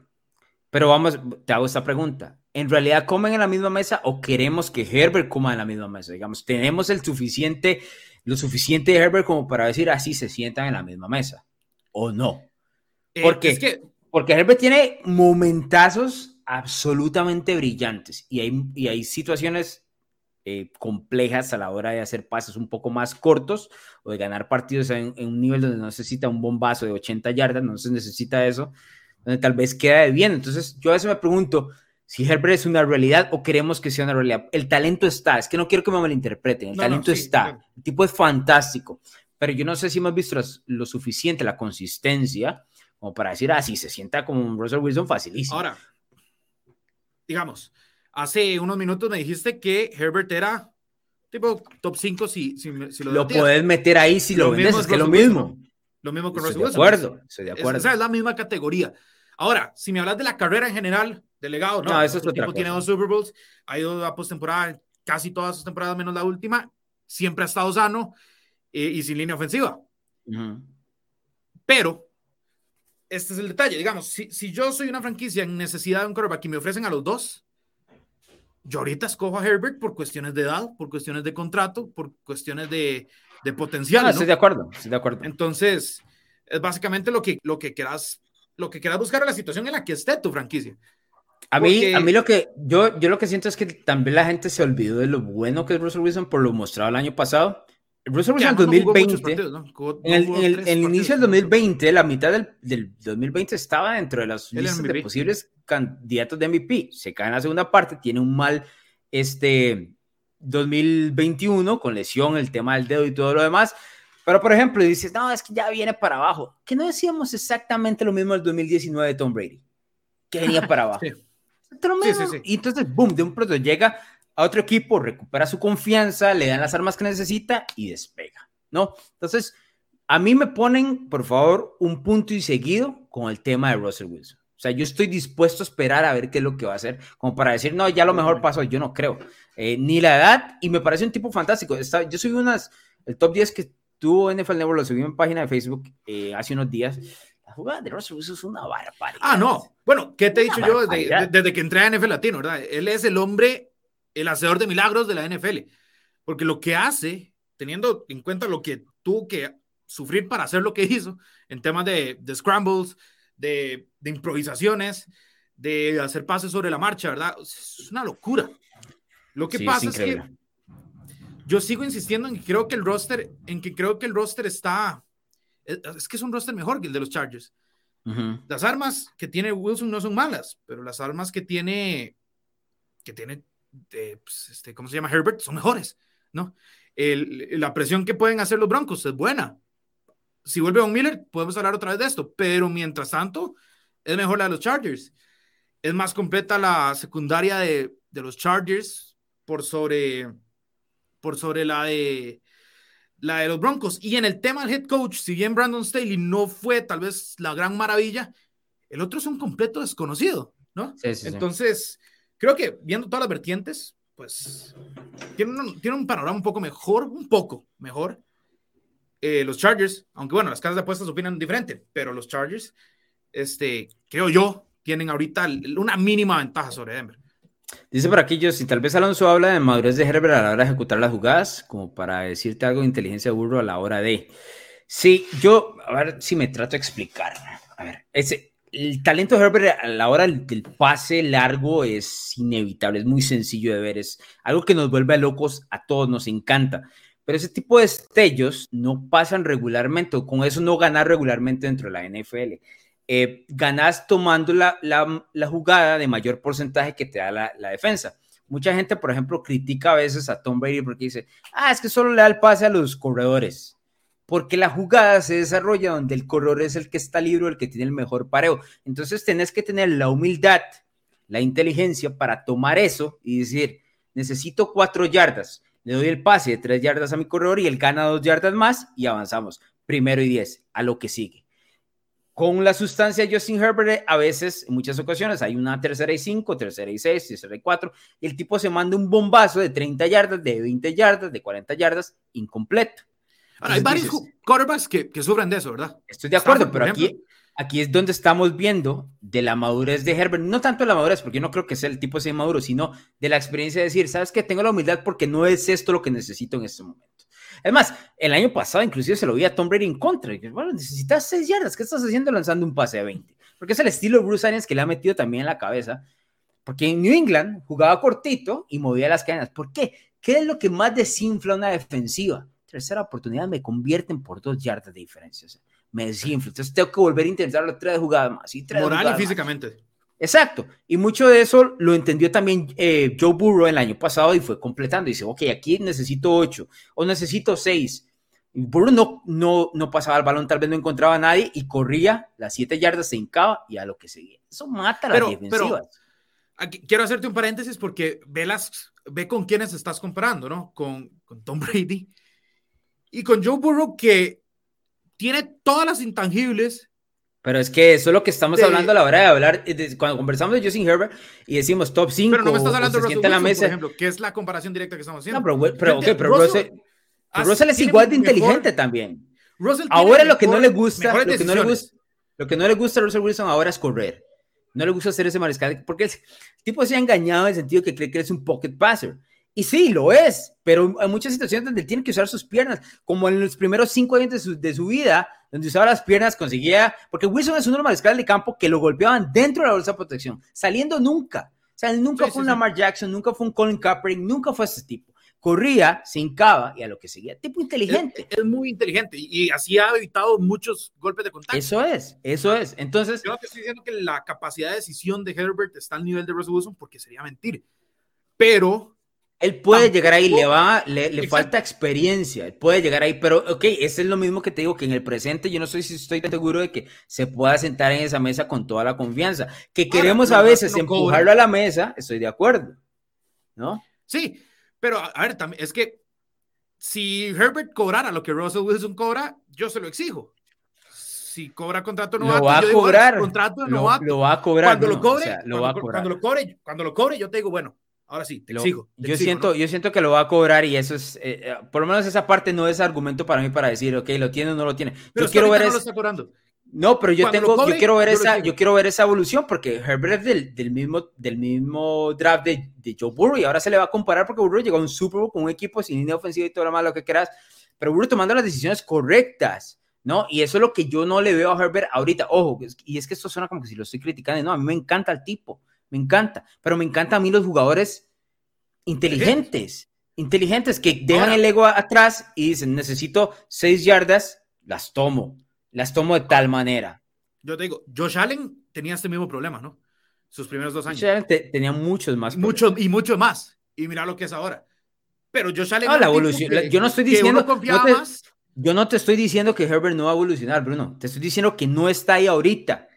Pero vamos, te hago esta pregunta. ¿En realidad comen en la misma mesa o queremos que Herbert coma en la misma mesa? Digamos, tenemos el suficiente lo suficiente de Herbert como para decir así se sientan en la misma mesa o no. Eh, porque, porque Herbert tiene momentazos absolutamente brillantes y hay, y hay situaciones eh, complejas a la hora de hacer pases un poco más cortos o de ganar partidos en, en, un nivel donde no necesita un bombazo de 80 yardas, no se necesita eso, donde tal vez queda de bien. Entonces yo a veces me pregunto, si Herbert es una realidad o queremos que sea una realidad. El talento está, es que no quiero que me malinterpreten, el talento está, el tipo es fantástico, pero yo no sé si hemos visto lo suficiente, la consistencia, como para decir, ah, sí, se sienta como un Russell Wilson facilísimo. Ahora, digamos, hace unos minutos me dijiste que Herbert era tipo top 5 si, si, lo, lo puedes meter ahí si lo, vendes, es que es lo mismo. Lo mismo con Russell Wilson. De acuerdo, estoy de acuerdo. esa es la misma categoría. Ahora, si me hablas de la carrera en general, delegado, no, eso es otro tipo tiene dos Super Bowls, ha ido a postemporada casi todas sus temporadas menos la última, siempre ha estado sano eh, y sin línea ofensiva. Pero, este es el detalle, digamos, si, si, yo soy una franquicia en necesidad de un quarterback y me ofrecen a los dos, yo ahorita escojo a Herbert por cuestiones de edad, por cuestiones de contrato, por cuestiones de, de potencial. Ah, estoy de acuerdo, estoy de acuerdo. Entonces, es básicamente lo que, lo que quieras lo que quieras buscar es la situación en la que esté tu franquicia. A mí, a mí lo que yo, yo lo que siento es que también la gente se olvidó de lo bueno que es Russell Wilson por lo mostrado el año pasado. Russell Wilson en 2020, en, el, inicio del 2020, la mitad del, del, 2020 estaba dentro de las listas de posibles candidatos de MVP. Se cae en la segunda parte, tiene un mal este 2021 con lesión, el tema del dedo y todo lo demás. Pero, por ejemplo, dices, no, es que ya viene para abajo. Que no decíamos exactamente lo mismo el 2019 de Tom Brady, que venía para [laughs] abajo. Sí. Sí, sí, y entonces, boom, de un pronto llega a otro equipo, recupera su confianza, le dan las armas que necesita y despega, ¿no? Entonces, a mí me ponen, por favor, un punto y seguido con el tema de Russell Wilson. O sea, yo estoy dispuesto a esperar a ver qué es lo que va a hacer, como para decir, no, ya lo mejor pasó, yo no creo. Eh, ni la edad, y me parece un tipo fantástico. Está, yo subí unas, el top 10 que tuvo NFL Network, lo subí en página de Facebook eh, hace unos días. La jugada de Russell Wilson es una barbaridad. Ah, no. Bueno, ¿qué te he dicho yo desde, desde, que entré a NFL Latino, verdad? Él es el hombre, el hacedor de milagros de la NFL. Porque lo que hace, teniendo en cuenta lo que tuvo que sufrir para hacer lo que hizo en temas de, de scrambles, de, de, improvisaciones, de hacer pases sobre la marcha, ¿verdad? Es una locura. Lo que pasa es, que yo sigo insistiendo en que creo que el roster, en que creo que el roster está, es, que es un roster mejor que el de los Chargers. Las armas que tiene Wilson no son malas, pero las armas que tiene, que tiene, pues, este, ¿cómo se llama? Herbert, son mejores, ¿no? El, la presión que pueden hacer los Broncos es buena. Si vuelve Von Miller, podemos hablar otra vez de esto, pero mientras tanto, es mejor la de los Chargers. Es más completa la secundaria de, de los Chargers por sobre, por sobre la de, la de los Broncos. Y en el tema del head coach, si bien Brandon Staley no fue tal vez la gran maravilla, el otro es un completo desconocido, ¿no? Entonces, creo que viendo todas las vertientes, pues tiene un, tiene un panorama un poco mejor, un poco mejor. Eh, los Chargers, aunque bueno, las casas de apuestas opinan diferente, pero los Chargers, este, creo yo, tienen ahorita una mínima ventaja sobre Denver. Dice por aquí, yo, si tal vez Alonso habla de madurez de Herbert a la hora de ejecutar las jugadas, como para decirte algo de inteligencia burro a la hora de. Sí, yo, a ver si me trato de explicar. A ver, ese, el talento de Herbert a la hora del pase largo es inevitable, es muy sencillo de ver, es algo que nos vuelve locos a todos, nos encanta. Pero ese tipo de estellos no pasan regularmente, o con eso no ganar regularmente dentro de la NFL eh, ganas tomando la, la, jugada de mayor porcentaje que te da la, la, defensa. Mucha gente, por ejemplo, critica a veces a Tom Brady porque dice, ah, es que solo le da el pase a los corredores. Porque la jugada se desarrolla donde el corredor es el que está libre, el que tiene el mejor pareo. Entonces tenés que tener la humildad, la inteligencia para tomar eso y decir, necesito cuatro yardas. Le doy el pase de tres yardas a mi corredor y él gana dos yardas más y avanzamos. Primero y diez, a lo que sigue. Con la sustancia Justin Herbert, a veces, en muchas ocasiones, hay una tercera y cinco, tercera y seis, tercera y cuatro, y el tipo se manda un bombazo de 30 yardas, de 20 yardas, de 40 yardas, incompleto. Hay varios quarterbacks que, que, sufren de eso, ¿verdad? Estoy de acuerdo, pero aquí, aquí es donde estamos viendo de la madurez de Herbert, no tanto la madurez, porque yo no creo que sea el tipo sea maduro, sino de la experiencia de decir, ¿sabes qué? Tengo la humildad porque no es esto lo que necesito en este momento. Es más, el año pasado inclusive se lo vi a Tom Brady en contra. Y, bueno, necesitas seis yardas. ¿Qué estás haciendo lanzando un pase a 20? Porque es el estilo de Bruce Arians que le ha metido también en la cabeza. Porque en New England jugaba cortito y movía las cadenas. ¿Por qué? ¿Qué es lo que más desinfla una defensiva? Tercera oportunidad me convierten por dos yardas de diferencia. me desinfla. Entonces tengo que volver a intentarlo tres jugadas más. Y tres Moral y físicamente. Exacto. Y mucho de eso lo entendió también eh, Joe Burrow el año pasado y fue completando. Dice, ok, aquí necesito ocho o necesito seis. Y Burrow no, no, no pasaba el balón, tal vez no encontraba a nadie y corría las siete yardas, se hincaba y a lo que seguía. Eso mata a las defensivas. aquí, quiero hacerte un paréntesis porque ve, las, ve con quiénes estás comparando, ¿no? Con, con Tom Brady y con Joe Burrow que tiene todas las intangibles pero es que eso es lo que estamos hablando a la hora de hablar, cuando conversamos de Justin Herbert y decimos top 5. Pero no me estás hablando de Russell Wilson, por ejemplo, que es la comparación directa que estamos haciendo. No, pero, pero, okay, pero Russell, Russell, es igual de inteligente también. ahora lo que no le gusta, lo que no le gusta, lo que no le gusta a Russell Wilson ahora es correr. No le gusta hacer ese mariscal, porque el tipo se ha engañado en el sentido que cree que es un pocket passer. Y sí, lo es, pero hay muchas situaciones donde tiene que usar sus piernas, como en los primeros cinco años de su, de su vida, donde usaba las piernas, conseguía, porque Wilson es un normal mariscal de campo que lo golpeaban dentro de la bolsa de protección, saliendo nunca. O sea, él nunca fue un Lamar Jackson, nunca fue un Colin Kaepernick, nunca fue ese tipo. corría, se hincaba y a lo que seguía. Tipo inteligente. Es, muy inteligente y, así ha evitado muchos golpes de contacto. Eso es, eso es. Entonces. Yo te estoy diciendo que la capacidad de decisión de Herbert está al nivel de Russell Wilson porque sería mentir. Pero él puede llegar ahí, le va, le, falta experiencia, él puede llegar ahí, pero ok, eso es lo mismo que te digo, que en el presente yo no sé si estoy seguro de que se pueda sentar en esa mesa con toda la confianza, que queremos a veces empujarlo a la mesa, estoy de acuerdo, ¿no? Sí, pero a ver, también es que si Herbert cobrara lo que Russell Wilson cobra, yo se lo exijo. Si cobra contrato novato, lo va a cobrar. contrato novato. Lo, va a cobrar. Cuando lo cobre, lo va a cobrar. Cuando lo cobre, cuando lo cobre, yo te digo, bueno, Ahora sí, te exijo. yo, siento, yo siento que lo va a cobrar y eso es, eh, eh, por lo menos esa parte no es argumento para mí para decir, ok, lo tiene o no lo tiene. Pero yo quiero ver no lo está cobrando. No, pero yo tengo, yo quiero ver esa, yo quiero ver esa evolución porque Herbert es del, del mismo, del mismo draft de, de, Joe Burrow y ahora se le va a comparar porque Burrow llegó a un Super Bowl con un equipo sin línea ofensiva y todo lo malo lo que quieras, pero Burrow tomando las decisiones correctas. ¿no? Y eso es lo que yo no le veo a Herbert ahorita. Ojo, y es que esto suena como que si lo estoy criticando. No, a mí me encanta el tipo, me encanta, pero me encanta a mí los jugadores inteligentes, inteligentes que dejan el ego atrás y dicen, necesito seis yardas, las tomo, las tomo de tal manera. Yo te digo, Josh Allen tenía este mismo problema, ¿no? Sus primeros dos años. Josh Allen tenía muchos más. Mucho, y mucho más. Y mira lo que es ahora. Pero Josh Allen... No, la evolución. yo no estoy diciendo... yo no te estoy diciendo que Herbert no va a evolucionar, Bruno. Te estoy diciendo que no está ahí ahorita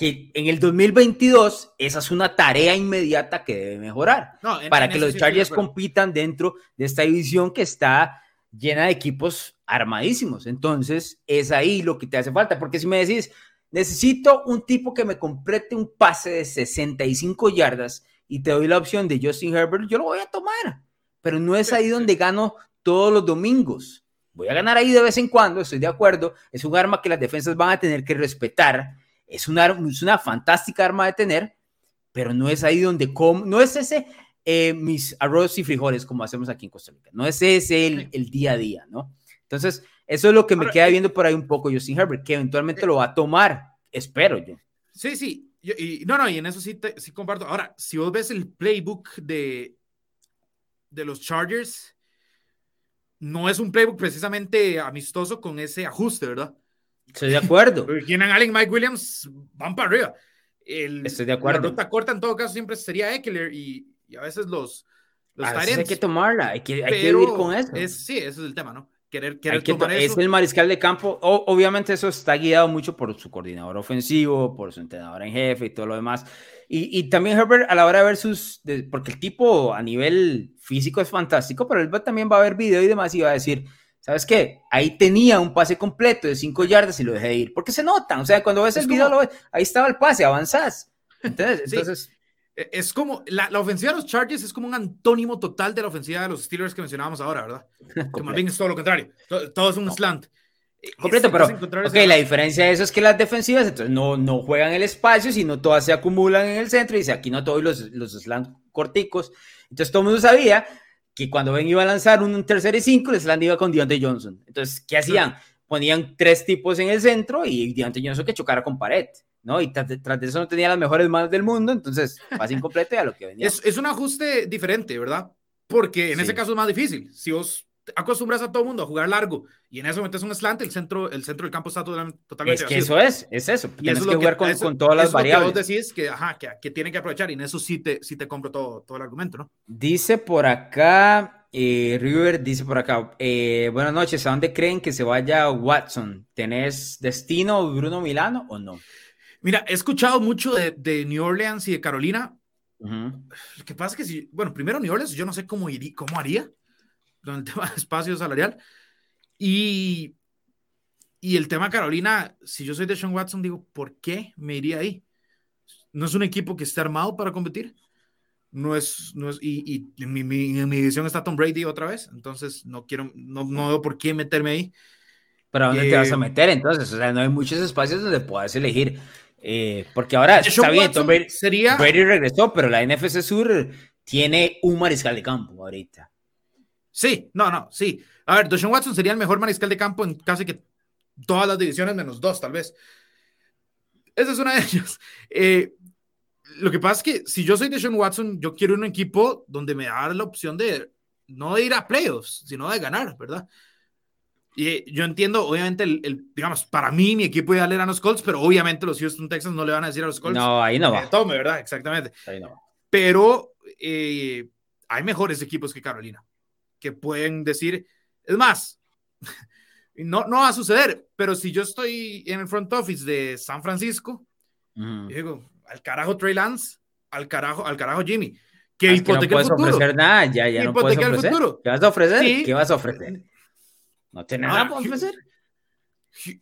que en el 2022 esa es una tarea inmediata que debe mejorar para que los Chargers compitan dentro de esta división que está llena de equipos armadísimos. Entonces, es ahí lo que te hace falta, porque si me decís, necesito un tipo que me complete un pase de 65 yardas y te doy la opción de Justin Herbert, yo lo voy a tomar, pero no es ahí donde gano todos los domingos. Voy a ganar ahí de vez en cuando, estoy de acuerdo, es un arma que las defensas van a tener que respetar es una, es una fantástica arma de tener, pero no es ahí donde no es ese eh, mis arroz y frijoles como hacemos aquí en Costa Rica, no es ese el, el día a día, ¿no? Entonces, eso es lo que me queda eh, viendo por ahí un poco Justin Herbert, que eventualmente lo va a tomar, espero yo. Sí, sí, y, no, no, y en eso sí, sí comparto. Ahora, si vos ves el playbook de, de los Chargers, no es un playbook precisamente amistoso con ese ajuste, ¿verdad? Estoy de acuerdo. Keenan Allen, Mike Williams van para arriba. Estoy de acuerdo. La ruta corta en todo caso siempre sería Eckler y, y a veces los, los a veces hay que tomarla, hay que, hay que vivir con eso. Es, sí, ese es el tema, ¿no? Querer, querer tomar eso. Es el mariscal de campo. obviamente eso está guiado mucho por su coordinador ofensivo, por su entrenador en jefe y todo lo demás. Y, y también Herbert a la hora de ver sus... porque el tipo a nivel físico es fantástico, pero él también va a ver video y demás y va a decir ¿sabes qué? Ahí tenía un pase completo de cinco yardas y lo dejé de ir. Porque se notan, o sea, cuando ves el video, lo ves, ahí estaba el pase, avanzás. Entonces, entonces es como la, la, ofensiva de los Chargers es como un antónimo total de la ofensiva de los Steelers que mencionábamos ahora, ¿verdad? [laughs] que más bien es todo lo contrario. Todo, es un slant. E, Completo, pero ok, la diferencia de eso es que las defensivas entonces no, no juegan el espacio, sino todas se acumulan en el centro y dice aquí no todos los, los slant corticos. Entonces todo el mundo sabía que cuando Ben iba a lanzar un tercer y cinco, les iba con Deontay Johnson. Entonces, ¿qué hacían? Ponían tres tipos en el centro y Deontay Johnson que chocara con pared, ¿no? Y tras, de eso no tenía las mejores manos del mundo, entonces, pase incompleto a lo que venía. [laughs] Es, es, un ajuste diferente, ¿verdad? Porque en ese caso es más difícil. Si vos acostumbras a todo el mundo a jugar largo y en eso metes un slant, el centro, el centro del campo está totalmente Es que eso es, es eso. Tienes que jugar con, con, todas las variables. Lo que vos decís que, ajá, que, que tienen que aprovechar y en eso sí te, sí te compro todo, todo el argumento, ¿no? Dice por acá, eh, River dice por acá, eh, buenas noches, ¿a dónde creen que se vaya Watson? ¿Tenés destino Bruno Milano o no? Mira, he escuchado mucho de, de New Orleans y de Carolina. Lo que pasa es que si, bueno, primero New Orleans, yo no sé cómo, iría, cómo haría con el [laughs] tema de espacio salarial. Y, y el tema Carolina, si yo soy de Sean Watson, digo, ¿por qué me iría ahí? No es un equipo que esté armado para competir. No es, no es y, y en, mi, mi, en mi visión está Tom Brady otra vez, entonces no quiero, no, no veo por qué meterme ahí. ¿Pero a dónde te vas a eh, meter entonces? O sea, no hay muchos espacios donde puedas elegir. Eh, porque ahora está bien, Tom Brady, sería... Brady regresó, pero la NFC Sur tiene un mariscal de campo ahorita. Sí, no, no, sí. A ver, Deshaun Watson sería el mejor mariscal de campo en casi que todas las divisiones, menos dos, tal vez. Esa es una de [laughs] ellas. Eh, lo que pasa es que si yo soy Deshaun Watson, yo quiero un equipo donde me da la opción de no de ir a playoffs, sino de ganar, ¿verdad? Y yo entiendo, obviamente, el, digamos, para mí mi equipo ideal eran los Colts, pero obviamente los Houston Texans no le van a decir a los Colts. No, ahí no va. tome, ¿verdad? Exactamente. Ahí no va. Pero eh, hay mejores equipos que Carolina que pueden decir, es más, [laughs] no, no va a suceder, pero si yo estoy en el front office de San Francisco, digo, al carajo Trey Lance, al carajo, al carajo Jimmy. Que ah, no puedes ofrecer nada, ya, ya no puedes ofrecer. ¿Qué vas a ofrecer? ¿Qué vas a ofrecer? No tienes nada para ofrecer.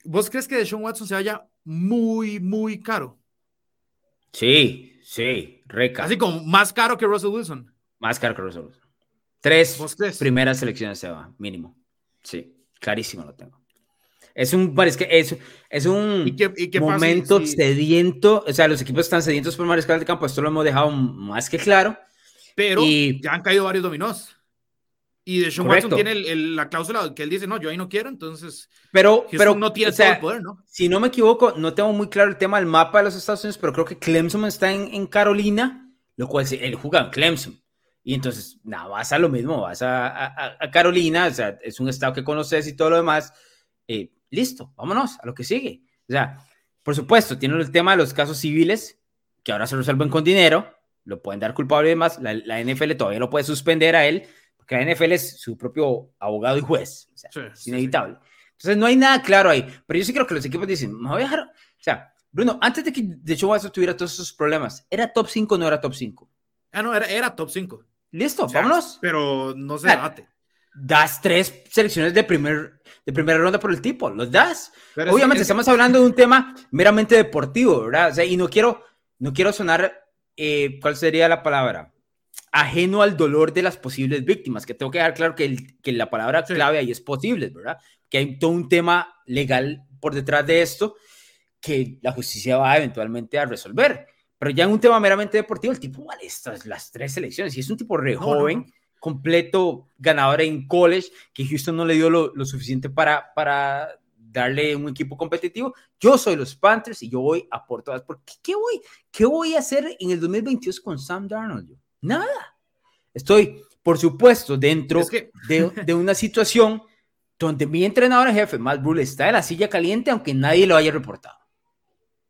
¿Vos crees que Deshaun Watson se vaya muy, muy caro? Sí, sí, reca. Así como más caro que Russell Wilson. Más caro que Russell Wilson. Tres primeras selecciones se va, mínimo. Sí, carísimo lo tengo. Es un, es que es, es un momento sediento, o sea, los equipos están sedientos por mariscal de campo, esto lo hemos dejado más que claro. Pero ya han caído varios dominós. Y de Sean Watson tiene la cláusula que él dice, no, yo ahí no quiero, entonces. Pero, pero no tiene todo el poder, ¿no? Si no me equivoco, no tengo muy claro el tema del mapa de los Estados Unidos, pero creo que Clemson está en, en Carolina, lo cual él juega en Clemson. Y entonces, nada, vas a lo mismo, vas a, a, Carolina, o sea, es un estado que conoces y todo lo demás. Eh, listo, vámonos a lo que sigue. O sea, por supuesto, tiene el tema de los casos civiles, que ahora se resuelven con dinero, lo pueden dar culpable y demás. La, la NFL todavía lo puede suspender a él, porque la NFL es su propio abogado y juez. O sea, es inevitable. Entonces, no hay nada claro ahí. Pero yo sí creo que los equipos dicen, me voy a dejar. O sea, Bruno, antes de que de hecho tuviera todos esos problemas, ¿era top 5 o no era top 5? Ah, no, era, era top 5. Listo, vámonos. Pero no se debate. Das tres selecciones de, primer, de primera ronda por el tipo, los das. Obviamente estamos hablando de un tema meramente deportivo, ¿verdad? O sea, y no quiero, no quiero sonar, eh, ¿cuál sería la palabra? Ajeno al dolor de las posibles víctimas, que tengo que dejar claro que, que la palabra clave ahí es posibles, ¿verdad? Que hay todo un tema legal por detrás de esto que la justicia va eventualmente a resolver. Pero ya en un tema meramente deportivo, el tipo vale estas las tres selecciones y es un tipo re joven, completo, ganador en college, que Houston no le dio lo, lo, suficiente para, para darle un equipo competitivo. Yo soy los Panthers y yo voy a por todas. Porque, ¿qué, voy, ¿Qué voy a hacer en el 2022 con Sam Darnold? Nada. Estoy, por supuesto, dentro de, de, una situación donde mi entrenador jefe, Matt Rule, está en la silla caliente, aunque nadie lo haya reportado.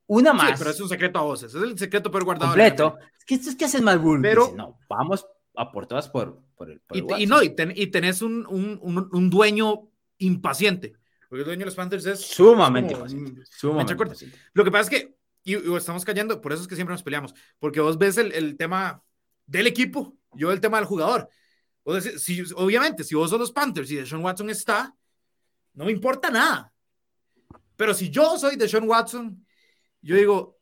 Una más. Sí, pero es un secreto a voces. Es el secreto peor guardado. Completo. ¿Qué es que haces más Pero no, vamos a por todas por, por el. y, no, y, tenés un, un, un, dueño impaciente. Porque el dueño de los Panthers es. Sumamente impaciente. Sumamente impaciente. Lo que pasa es que. Y, estamos cayendo, por eso es que siempre nos peleamos. Porque vos ves el, el tema del equipo, yo el tema del jugador. si, obviamente, si vos sos los Panthers y Deshaun Watson está, no me importa nada. Pero si yo soy Deshaun Watson yo digo,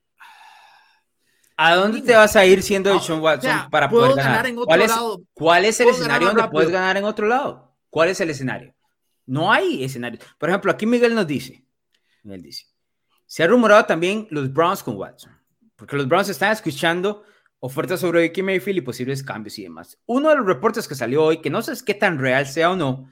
¿A dónde te vas a ir siendo de Sean Watson para poder ganar? en otro ¿Cuál, es, lado, ¿Cuál es el escenario donde puedes ganar en otro lado? ¿Cuál es el escenario? No hay escenario. Por ejemplo, aquí Miguel nos dice, Miguel dice, se ha rumorado también los Browns con Watson, porque los Browns están escuchando ofertas sobre Vicky Mayfield y posibles cambios y demás. Uno de los reportes que salió hoy, que no sé qué tan real sea o no,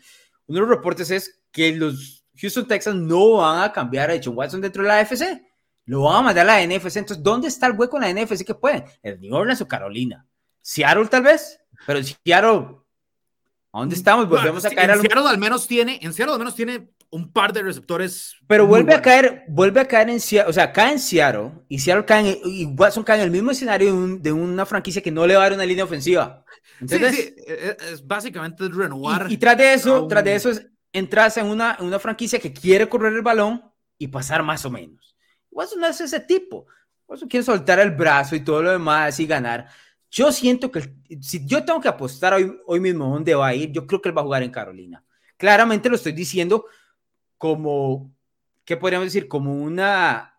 uno de los reportes es que los Houston Texans no van a cambiar a Sean Watson dentro de la AFC lo van a mandar a la NFC. Entonces, ¿dónde está el hueco en la NFC que pueden? ¿El New Orleans o Carolina? ¿Seattle tal vez? Pero Seattle, ¿a dónde estamos? Volvemos a caer en Seattle al menos tiene, en Seattle al menos tiene un par de receptores. Pero vuelve a caer, vuelve a caer en Seattle, o sea, cae en Seattle y Seattle cae en, y Watson cae en el mismo escenario de, una franquicia que no le va a dar una línea ofensiva. sí, sí, e, e, es básicamente renovar. Y, tras de eso, tras de eso es entras en una, en una franquicia que quiere correr el balón y pasar más o menos. Watson no es ese tipo. Watson quiere soltar el brazo y todo lo demás y ganar. Yo siento que si yo tengo que apostar hoy, hoy mismo dónde va a ir, yo creo que él va a jugar en Carolina. Claramente lo estoy diciendo como, ¿qué podríamos decir? Como una,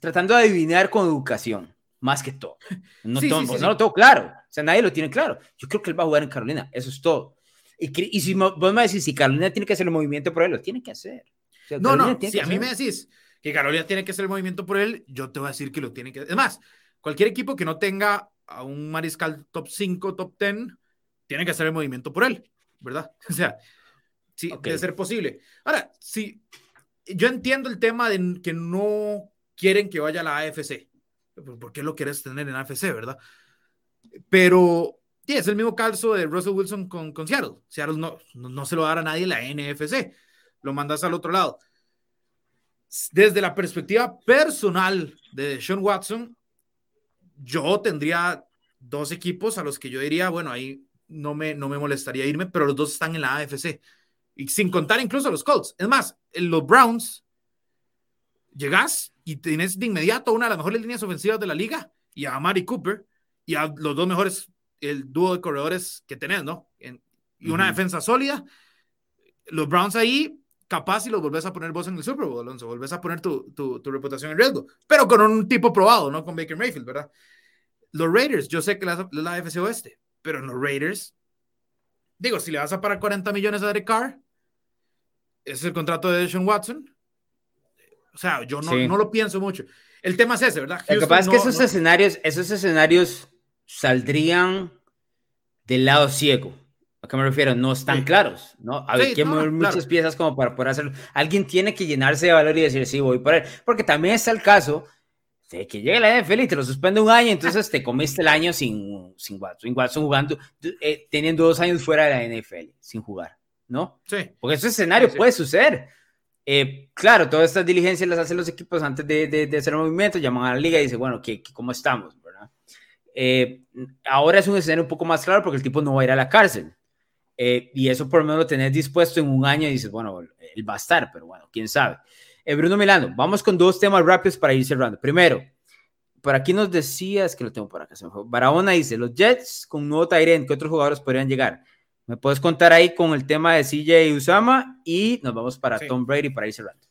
tratando de adivinar con educación, más que todo. [laughs] No, no lo tengo claro, o sea, nadie lo tiene claro. Yo creo que él va a jugar en Carolina, eso es todo. Y, y si vos me decís, si Carolina tiene que hacer el movimiento por él, lo tiene que hacer. no, no, si a mí me decís, que Carolina tiene que hacer el movimiento por él, yo te voy a decir que lo tiene que. Es más, cualquier equipo que no tenga a un mariscal top 5, top 10, tiene que hacer el movimiento por él, ¿verdad? [laughs] O sea, sí, debe ser posible. Ahora, sí, yo entiendo el tema de que no quieren que vaya a la AFC. ¿Por qué lo quieres tener en AFC, verdad? Pero Sí, es el mismo caso de Russell Wilson con, con Seattle. Seattle no, no, se lo dará a nadie la NFC. Lo mandas al otro lado. Desde la perspectiva personal de Sean Watson, yo tendría dos equipos a los que yo diría, bueno, ahí no me, no me molestaría irme, pero los dos están en la AFC. Y sin contar incluso a los Colts. Es más, en los Browns, llegas y tienes de inmediato una de las mejores líneas ofensivas de la liga y a Mari Cooper y a los dos mejores, el dúo de corredores que tenés, ¿no? y una defensa sólida. Los Browns ahí, capaz si los volvés a poner vos en el Super Bowl, Alonso, volvés a poner tu, tu, tu reputación en riesgo, pero con un tipo probado, no con Baker Mayfield, ¿verdad? Los Raiders, yo sé que la, la AFC Oeste, pero en los Raiders, digo, si le vas a pagar 40 millones a Derek Carr, ese es el contrato de Sean Watson. O sea, yo no, no lo pienso mucho. El tema es ese, ¿verdad? lo que pasa es que esos escenarios, esos escenarios saldrían del lado ciego. ¿A qué me refiero? No están claros, ¿no? A ver, que mover muchas piezas como para poder hacerlo. Alguien tiene que llenarse de valor y decir, sí, voy por él. Porque también está el caso de que llegue la NFL y te lo suspende un año, entonces te comiste el año sin, sin Watson, Watson jugando, eh, teniendo dos años fuera de la NFL, sin jugar, ¿no? Sí. Porque ese escenario puede suceder. Eh, claro, todas estas diligencias las hacen los equipos antes de, de, hacer el movimiento, llaman a la liga y dicen, bueno, ¿qué, cómo estamos? Eh, ahora es un escenario un poco más claro porque el tipo no va a ir a la cárcel. Y eso por lo menos lo tenés dispuesto en un año y dices, bueno, él va a estar, pero bueno, quién sabe. Eh, Bruno Milano, vamos con dos temas rápidos para ir cerrando. Primero, por aquí nos decías que lo tengo por acá. Barahona dice: Los Jets con nuevo Tyrant, ¿qué otros jugadores podrían llegar? ¿Me puedes contar ahí con el tema de CJ Usama? Y nos vamos para Tom Brady para ir cerrando.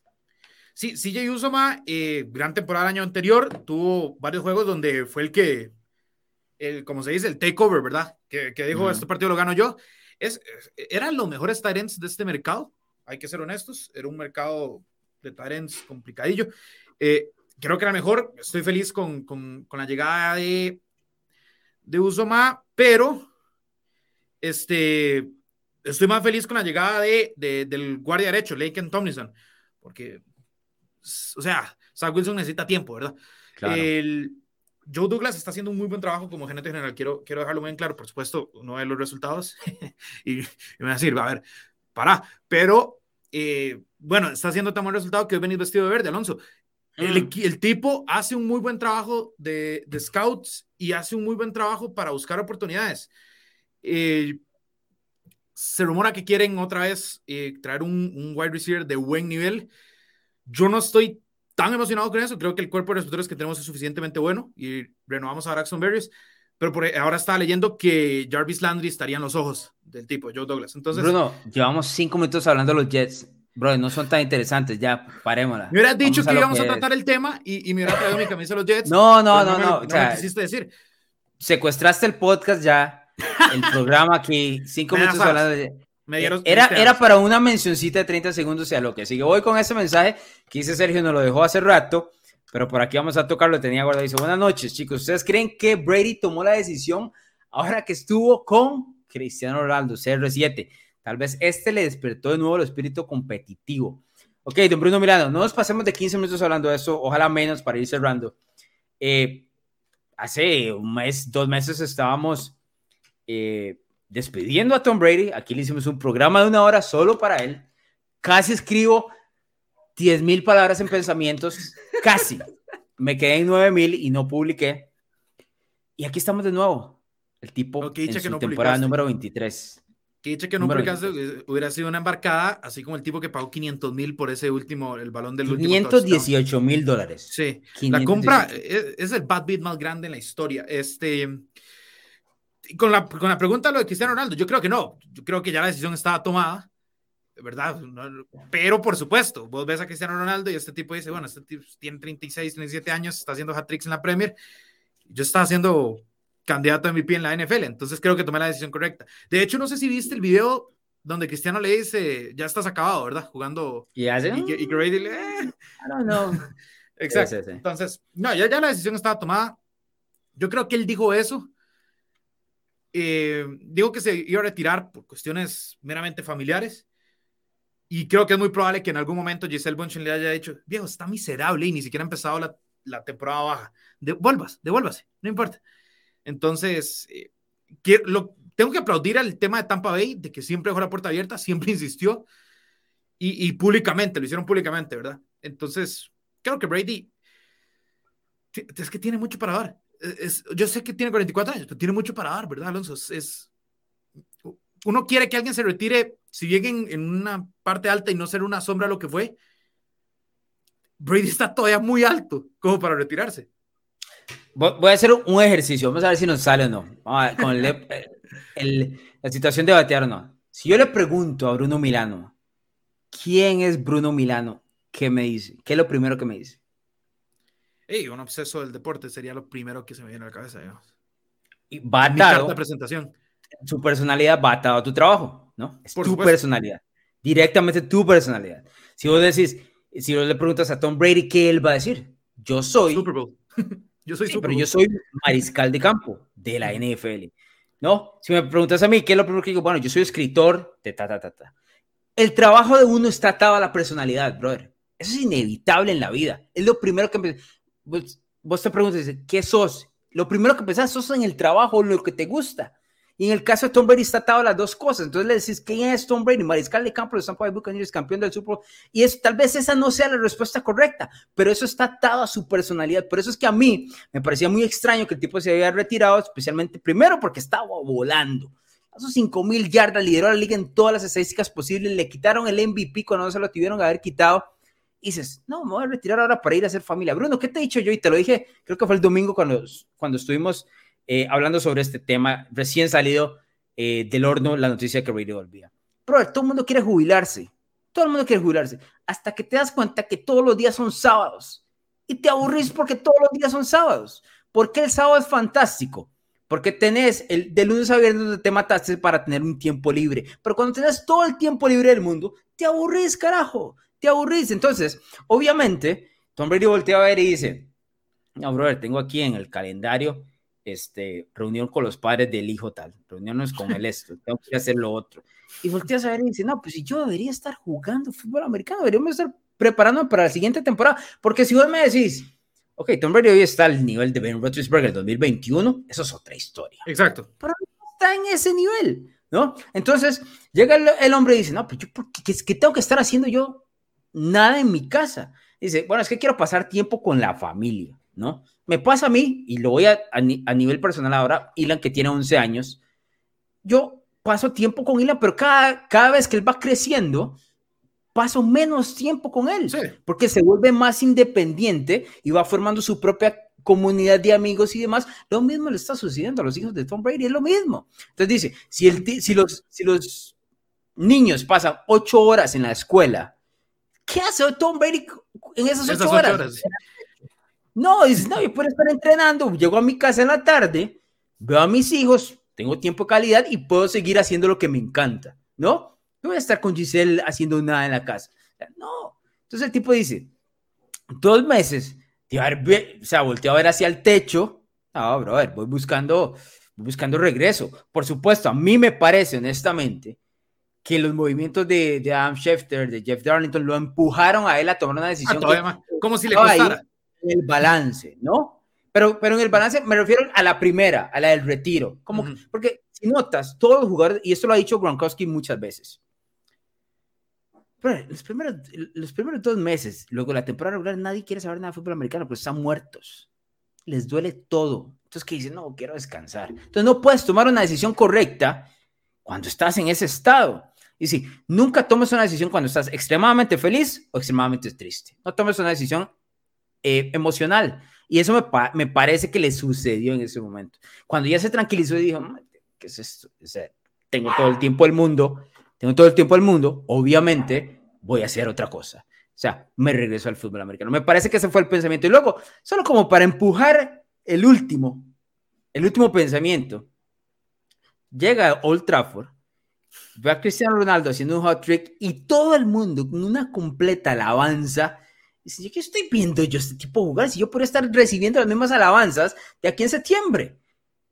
Sí, CJ Usama, eh, gran temporada el año anterior, tuvo varios juegos donde fue el que, el, como se dice, el takeover, ¿verdad? Que, dijo: Este partido lo gano yo. Es, eran los mejores Tyrants de este mercado, hay que ser honestos. Era un mercado de Tyrants complicadillo. Eh, creo que era mejor. Estoy feliz con, con, con la llegada de, de Usoma, pero este, estoy más feliz con la llegada de, de del guardia derecho, Laken Tomlinson, porque, o sea, Zach Wilson necesita tiempo, ¿verdad? El, Joe Douglas está haciendo un muy buen trabajo como gerente general. Quiero, quiero dejarlo muy claro. Por supuesto, no ve los resultados [laughs] y, me va a decir, a ver, para. Pero eh, bueno, está haciendo tan buen resultado que hoy venís vestido de verde, Alonso. El, mm. el, tipo hace un muy buen trabajo de, de, scouts y hace un muy buen trabajo para buscar oportunidades. Eh, se rumora que quieren otra vez eh, traer un, un, wide receiver de buen nivel. Yo no estoy tan emocionado con eso. Creo que el cuerpo de receptores que tenemos es suficientemente bueno y renovamos a Braxton Berrios. Pero por, ahora estaba leyendo que Jarvis Landry estaría en los ojos del tipo, Joe Douglas. Entonces, Bruno, llevamos cinco minutos hablando de los Jets. Bro, no son tan interesantes, ya parémosla. Me hubieras dicho que íbamos a tratar el tema y, y me hubiera traído mi camisa de los Jets. No, no, no, no. no, o quisiste decir. Secuestraste el podcast ya, el programa aquí, cinco minutos hablando de. Era, era para una mencioncita de 30 segundos y a lo que sigue. Voy con ese mensaje que dice Sergio, nos lo dejó hace rato, pero por aquí vamos a tocarlo. Tenía guardado. Dice: Buenas noches, chicos. ¿Ustedes creen que Brady tomó la decisión ahora que estuvo con Cristiano Ronaldo, CR7? Tal vez este le despertó de nuevo el espíritu competitivo. Ok, don Bruno Milano, no nos pasemos de 15 minutos hablando de eso, ojalá menos para ir cerrando. Eh, hace un mes, dos meses estábamos eh, despidiendo a Tom Brady. Aquí le hicimos un programa de una hora solo para él. Casi escribo 10 mil palabras en pensamientos, casi. Me quedé en 9 mil y no publiqué. Y aquí estamos de nuevo. El tipo en su temporada número 23. Que dicho que no eh, hubiera sido una embarcada, así como el tipo que pagó 500 mil por ese último, el balón del 518 mil dólares. Sí, la compra es, es, el bad beat más grande en la historia. Este, con la, con la pregunta lo de Cristiano Ronaldo, yo creo que no, yo creo que ya la decisión estaba tomada, ¿verdad? pero por supuesto, vos ves a Cristiano Ronaldo y este tipo dice, bueno, este tipo tiene 36, 37 años, está haciendo hat-tricks en la Premier, yo estaba haciendo candidato a MVP en la NFL. Entonces creo que tomé la decisión correcta. De hecho, no sé si viste el video donde Cristiano le dice, ya estás acabado, ¿verdad? Jugando. ¿Y, hace? y, y Grady le... Eh". I don't know. [laughs] Exacto. Entonces, no, ya, ya la decisión estaba tomada. Yo creo que él dijo eso. Eh, dijo que se iba a retirar por cuestiones meramente familiares. Y creo que es muy probable que en algún momento Giselle Bunchen le haya dicho, viejo, está miserable y ni siquiera ha empezado la, la temporada baja. Devuélvase, devuélvase, no importa. Entonces, eh, lo, tengo que aplaudir al tema de Tampa Bay, de que siempre dejó la puerta abierta, siempre [laughs] insistió y, públicamente, lo hicieron públicamente, ¿verdad? Entonces, creo que Brady es que tiene mucho para dar. Es, yo sé que tiene 44 años, pero tiene mucho para dar, ¿verdad, Alonso? Es, uno quiere que alguien se retire, si bien en, una parte alta y no ser una sombra lo que fue. Brady está todavía muy alto como para retirarse. Voy a hacer un ejercicio, vamos a ver si nos sale o no. con el, la situación de batear o no. Si yo le pregunto a Bruno Milano, ¿quién es Bruno Milano? ¿Qué me dice? ¿Qué es lo primero que me dice? Hey, un obseso del deporte sería lo primero que se me viene a la cabeza, digamos. Y va presentación su personalidad va atado a tu trabajo, ¿no? Es tu personalidad. Directamente tu personalidad. Si vos decís, si vos le preguntas a Tom Brady, ¿qué él va a decir? Yo soy. Super Bowl. [laughs] yo soy Super Bowl. yo soy mariscal de campo de la NFL. ¿No? Si me preguntas a mí, ¿qué es lo primero que digo? Bueno, yo soy escritor de ta, ta, ta, ta. El trabajo de uno está atado a la personalidad, brother. Eso es inevitable en la vida. Es lo primero que vos, vos te preguntas, ¿qué sos? Lo primero que pensás, sos en el trabajo, lo que te gusta. Y en el caso de Tom Brady está atado a las dos cosas. Entonces le decís, ¿quién es Tom Brady? Mariscal de campo de Tampa Bay Buccaneers, campeón del Super Bowl. Y es, tal vez esa no sea la respuesta correcta, pero eso está atado a su personalidad. Por eso es que a mí me parecía muy extraño que el tipo se había retirado, especialmente primero porque estaba volando. A sus 5 mil yardas lideró la liga en todas las estadísticas posibles. Le quitaron el MVP cuando no se lo tuvieron que haber quitado. Dices, no, me voy a retirar ahora para ir a hacer familia. Bruno, ¿qué te he dicho yo? Y te lo dije, creo que fue el domingo cuando, cuando estuvimos eh, hablando sobre este tema, recién salido eh, del horno la noticia que Brady volvía. Pero todo el mundo quiere jubilarse, todo el mundo quiere jubilarse, hasta que te das cuenta que todos los días son sábados y te aburrís porque todos los días son sábados. Porque el sábado es fantástico? Porque tenés el de lunes a viernes te mataste para tener un tiempo libre. Pero cuando tenés todo el tiempo libre del mundo, te aburrís, carajo. Te aburrís. Entonces, obviamente, Tom Brady voltea a ver y dice, no, brother, tengo aquí en el calendario este, reunión con los padres del hijo tal, reuniones con el esto, [laughs] tengo que hacer lo otro. Y volteas a ver y dice, no, pues si yo debería estar jugando fútbol americano, deberíamos estar preparando para la siguiente temporada, porque si vos me decís, ok, Tom Brady hoy está al nivel de Ben Roethlisberger 2021, eso es otra historia. Exacto. Pero no está en ese nivel, ¿no? Entonces, llega el, hombre y dice, no, pues yo, ¿qué, ¿qué tengo que estar haciendo yo? Nada en mi casa. Dice, bueno, es que quiero pasar tiempo con la familia, ¿no? Me pasa a mí, y lo voy a, a, nivel personal ahora, Ilan que tiene 11 años, yo paso tiempo con Ilan, pero cada, cada vez que él va creciendo, paso menos tiempo con él, porque se vuelve más independiente y va formando su propia comunidad de amigos y demás. Lo mismo le está sucediendo a los hijos de Tom Brady, es lo mismo. Entonces dice, si, el, si, los, si los niños pasan ocho horas en la escuela, ¿qué hace Tom Brady en esas ocho, horas? No, dices, no, yo puedo estar entrenando, llego a mi casa en la tarde, veo a mis hijos, tengo tiempo de calidad y puedo seguir haciendo lo que me encanta, ¿no? No voy a estar con Giselle haciendo nada en la casa. No. Entonces el tipo dice, dos meses, o sea, volteo a ver hacia el techo. No, brother, voy buscando, voy buscando regreso. Por supuesto, a mí me parece, honestamente, que los movimientos de, de Adam Schefter, de Jeff Darlington, lo empujaron a él a tomar una decisión. como si le costara el balance, ¿no? Pero, pero en el balance me refiero a la primera, a la del retiro. Como, Porque si notas, todos los jugadores, y esto lo ha dicho Gronkowski muchas veces, pero los primeros, los primeros dos meses, luego la temporada regular, nadie quiere saber nada de fútbol americano, pues están muertos. Les duele todo. Entonces, que dicen, no, quiero descansar. Entonces, no puedes tomar una decisión correcta cuando estás en ese estado. Y sí, nunca tomes una decisión cuando estás extremadamente feliz o extremadamente triste. No tomes una decisión eh, emocional. Y eso me, parece que le sucedió en ese momento. Cuando ya se tranquilizó y dijo, ¿qué es esto? O sea, tengo todo el tiempo del mundo, tengo todo el tiempo del mundo, obviamente voy a hacer otra cosa. O sea, me regreso al fútbol americano. Me parece que ese fue el pensamiento. Y luego, solo como para empujar el último, el último pensamiento, llega Old Trafford, ve a Cristiano Ronaldo haciendo un hot trick y todo el mundo con una completa alabanza Dice, ¿qué estoy viendo yo este tipo jugar? Si yo podría estar recibiendo las mismas alabanzas de aquí en septiembre.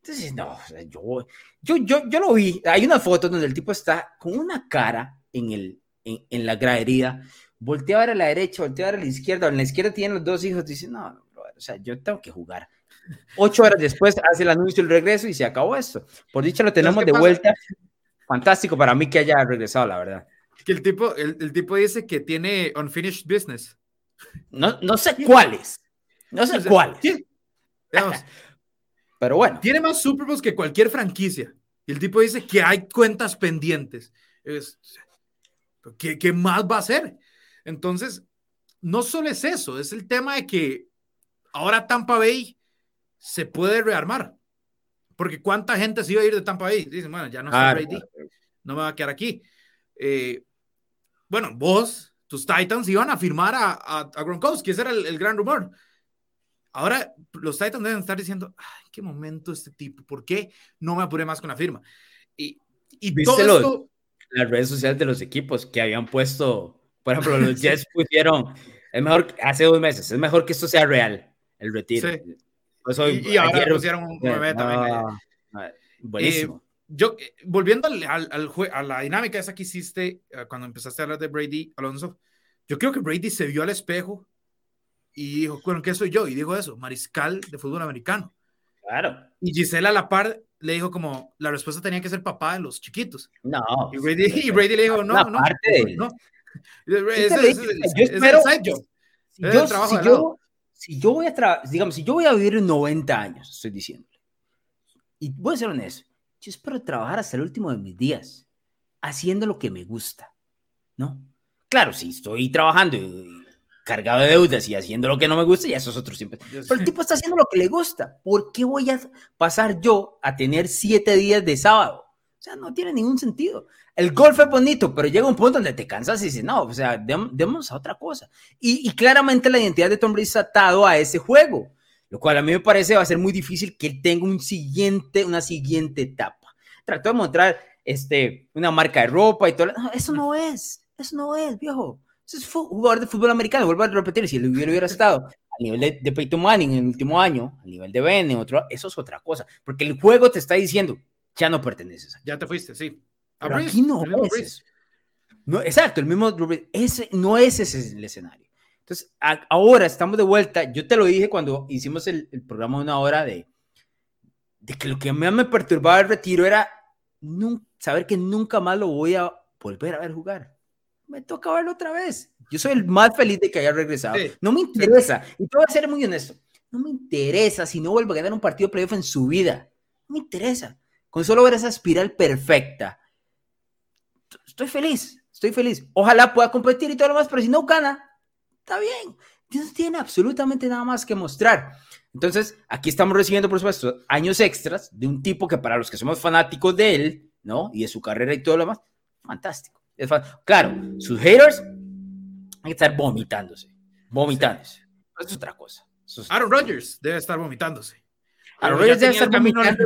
Entonces, no, yo, yo, yo, yo lo vi. Hay una foto donde el tipo está con una cara en, el, en, en la gradería, voltea a la derecha, voltea a la izquierda. En la izquierda tienen los dos hijos. Dice, no, no, O sea, yo tengo que jugar. Ocho horas después hace el anuncio el regreso y se acabó esto. Por dicha lo tenemos de vuelta. Fantástico para mí que haya regresado, la verdad. Que el tipo, el, el tipo dice que tiene unfinished business. No, no sé cuáles. No sé cuáles. [laughs] Pero bueno. Tiene más Super Bowls que cualquier franquicia. Y el tipo dice que hay cuentas pendientes. ¿qué, ¿Qué más va a hacer? Entonces, no solo es eso, es el tema de que ahora Tampa Bay se puede rearmar. Porque cuánta gente se iba a ir de Tampa Bay. Dicen, bueno, ya no está Brady, no me va a quedar aquí. Eh, bueno, vos, tus Titans iban a firmar a, a, Gronkowski, ese era el, gran rumor. Ahora los Titans deben estar diciendo, ¿en qué momento este tipo? ¿Por qué no me apuré más con la firma? Y, y todo esto... Las redes sociales de los equipos que habían puesto, por ejemplo, los [laughs] Jets pusieron, es mejor, hace dos meses, es mejor que esto sea real, el retiro. Sí. Hoy, y, ahora pusieron un 9 también. buenísimo. Eh, yo, eh, volviendo al, al, a la dinámica esa que hiciste eh, cuando empezaste a hablar de Brady, Alonso, yo creo que Brady se vio al espejo y dijo, bueno, ¿qué soy yo? Y dijo eso, mariscal de fútbol americano. Claro. Y Gisela a la par le dijo como, la respuesta tenía que ser papá de los chiquitos. No. Y Brady, y Brady le dijo, no, no, no. Es, yo si yo, si yo voy a, digamos, si yo voy a vivir 90 años, estoy diciendo, y voy a ser honesto, yo espero trabajar hasta el último de mis días, haciendo lo que me gusta, ¿no? Claro, si estoy trabajando cargado de deudas y haciendo lo que no me gusta, ya eso es otro siempre. Pero el tipo está haciendo lo que le gusta. ¿Por qué voy a pasar yo a tener siete días de sábado? Sea, no tiene ningún sentido. El golf es bonito, pero llega un punto donde te cansas y dices, no, o sea, demos a otra cosa. Y, claramente la identidad de Tom Brady está atado a ese juego, lo cual a mí me parece va a ser muy difícil que él tenga un siguiente, una siguiente etapa. Trató de mostrar este, una marca de ropa y todo. Eso no es, eso no es, viejo. Eso es jugador de fútbol americano, vuelvo a repetir, si él hubiera, estado a nivel de, Peyton Manning en el último año, a nivel de Ben, otro, eso es otra cosa, porque el juego te está diciendo, ya no perteneces. Ya te fuiste, sí. Pero aquí no es. No, exacto, el mismo ese no es ese el escenario. Entonces, ahora estamos de vuelta. Yo te lo dije cuando hicimos el, programa de una hora de, de que lo que más me perturbaba el retiro era saber que nunca más lo voy a volver a ver jugar. Me toca verlo otra vez. Yo soy el más feliz de que haya regresado. no me interesa, y te voy a ser muy honesto, no me interesa si no vuelvo a ganar un partido playoff en su vida. No me interesa. Con solo ver esa espiral perfecta estoy feliz, estoy feliz. Ojalá pueda competir y todo lo más, pero si no gana, está bien. No tiene absolutamente nada más que mostrar. Entonces, aquí estamos recibiendo, por supuesto, años extras de un tipo que para los que somos fanáticos de él, ¿no? Y de su carrera y todo lo demás, fantástico. Es claro, sus haters hay que estar vomitándose, vomitándose. Eso es otra cosa. Aaron Rodgers debe estar vomitándose. Aaron Rodgers debe estar vomitando.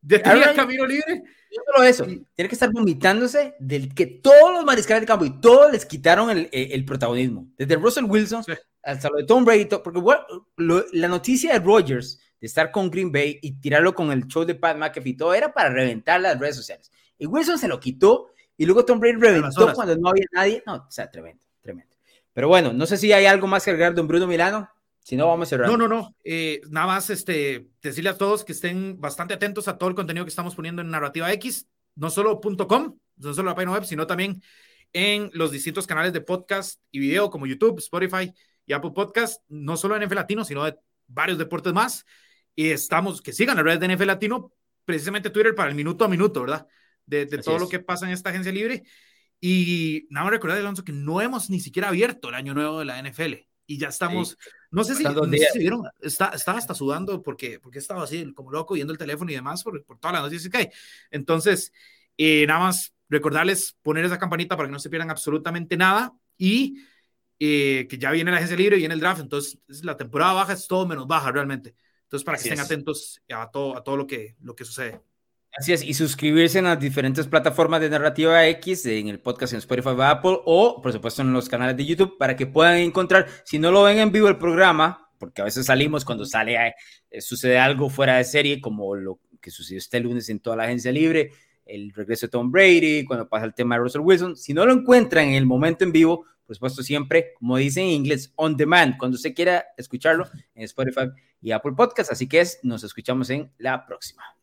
¿De el camino libre? No solo eso, tiene que estar vomitándose del que todos los mariscales de campo y todos les quitaron el, el, protagonismo. Desde Russell Wilson hasta lo de Tom Brady, porque la noticia de Rodgers de estar con Green Bay y tirarlo con el show de Pat McAfee todo era para reventar las redes sociales. Y Wilson se lo quitó y luego Tom Brady reventó cuando no había nadie. No, o sea, tremendo, tremendo. Pero bueno, no sé si hay algo más que agregar, don Bruno Milano. Si no, vamos a cerrar. No, no, no. Eh, nada más este, decirle a todos que estén bastante atentos a todo el contenido que estamos poniendo en Narrativa X, no solo .com, no solo la página web, sino también en los distintos canales de podcast y video como YouTube, Spotify y Apple Podcast, no solo en NFL Latino, sino de varios deportes más. Y estamos, que sigan la red de NFL Latino, precisamente Twitter para el minuto a minuto, ¿verdad? De, todo lo que pasa en esta agencia libre. Y nada más recordar, Alonso, que no hemos ni siquiera abierto el año nuevo de la NFL y ya estamos no sé si, vieron, está, estaba hasta sudando porque, porque estaba así como loco viendo el teléfono y demás por, por todas las noticias que hay. Entonces, eh, nada más recordarles poner esa campanita para que no se pierdan absolutamente nada y eh, que ya viene la agencia libre y viene el draft. Entonces, la temporada baja es todo menos baja realmente. Entonces, para que estén atentos a todo, a todo lo, que, lo que sucede. Así es, y suscribirse en las diferentes plataformas de Narrativa X, en el podcast en Spotify Apple, o por supuesto en los canales de YouTube, para que puedan encontrar, si no lo ven en vivo el programa, porque a veces salimos cuando sale, eh, sucede algo fuera de serie, como lo que sucedió este lunes en toda la agencia libre, el regreso de Tom Brady, cuando pasa el tema de Russell Wilson, si no lo encuentran en el momento en vivo, por supuesto, siempre, como dicen en inglés, on demand, cuando usted quiera escucharlo en Spotify y Apple Podcast. Así que es, nos escuchamos en la próxima.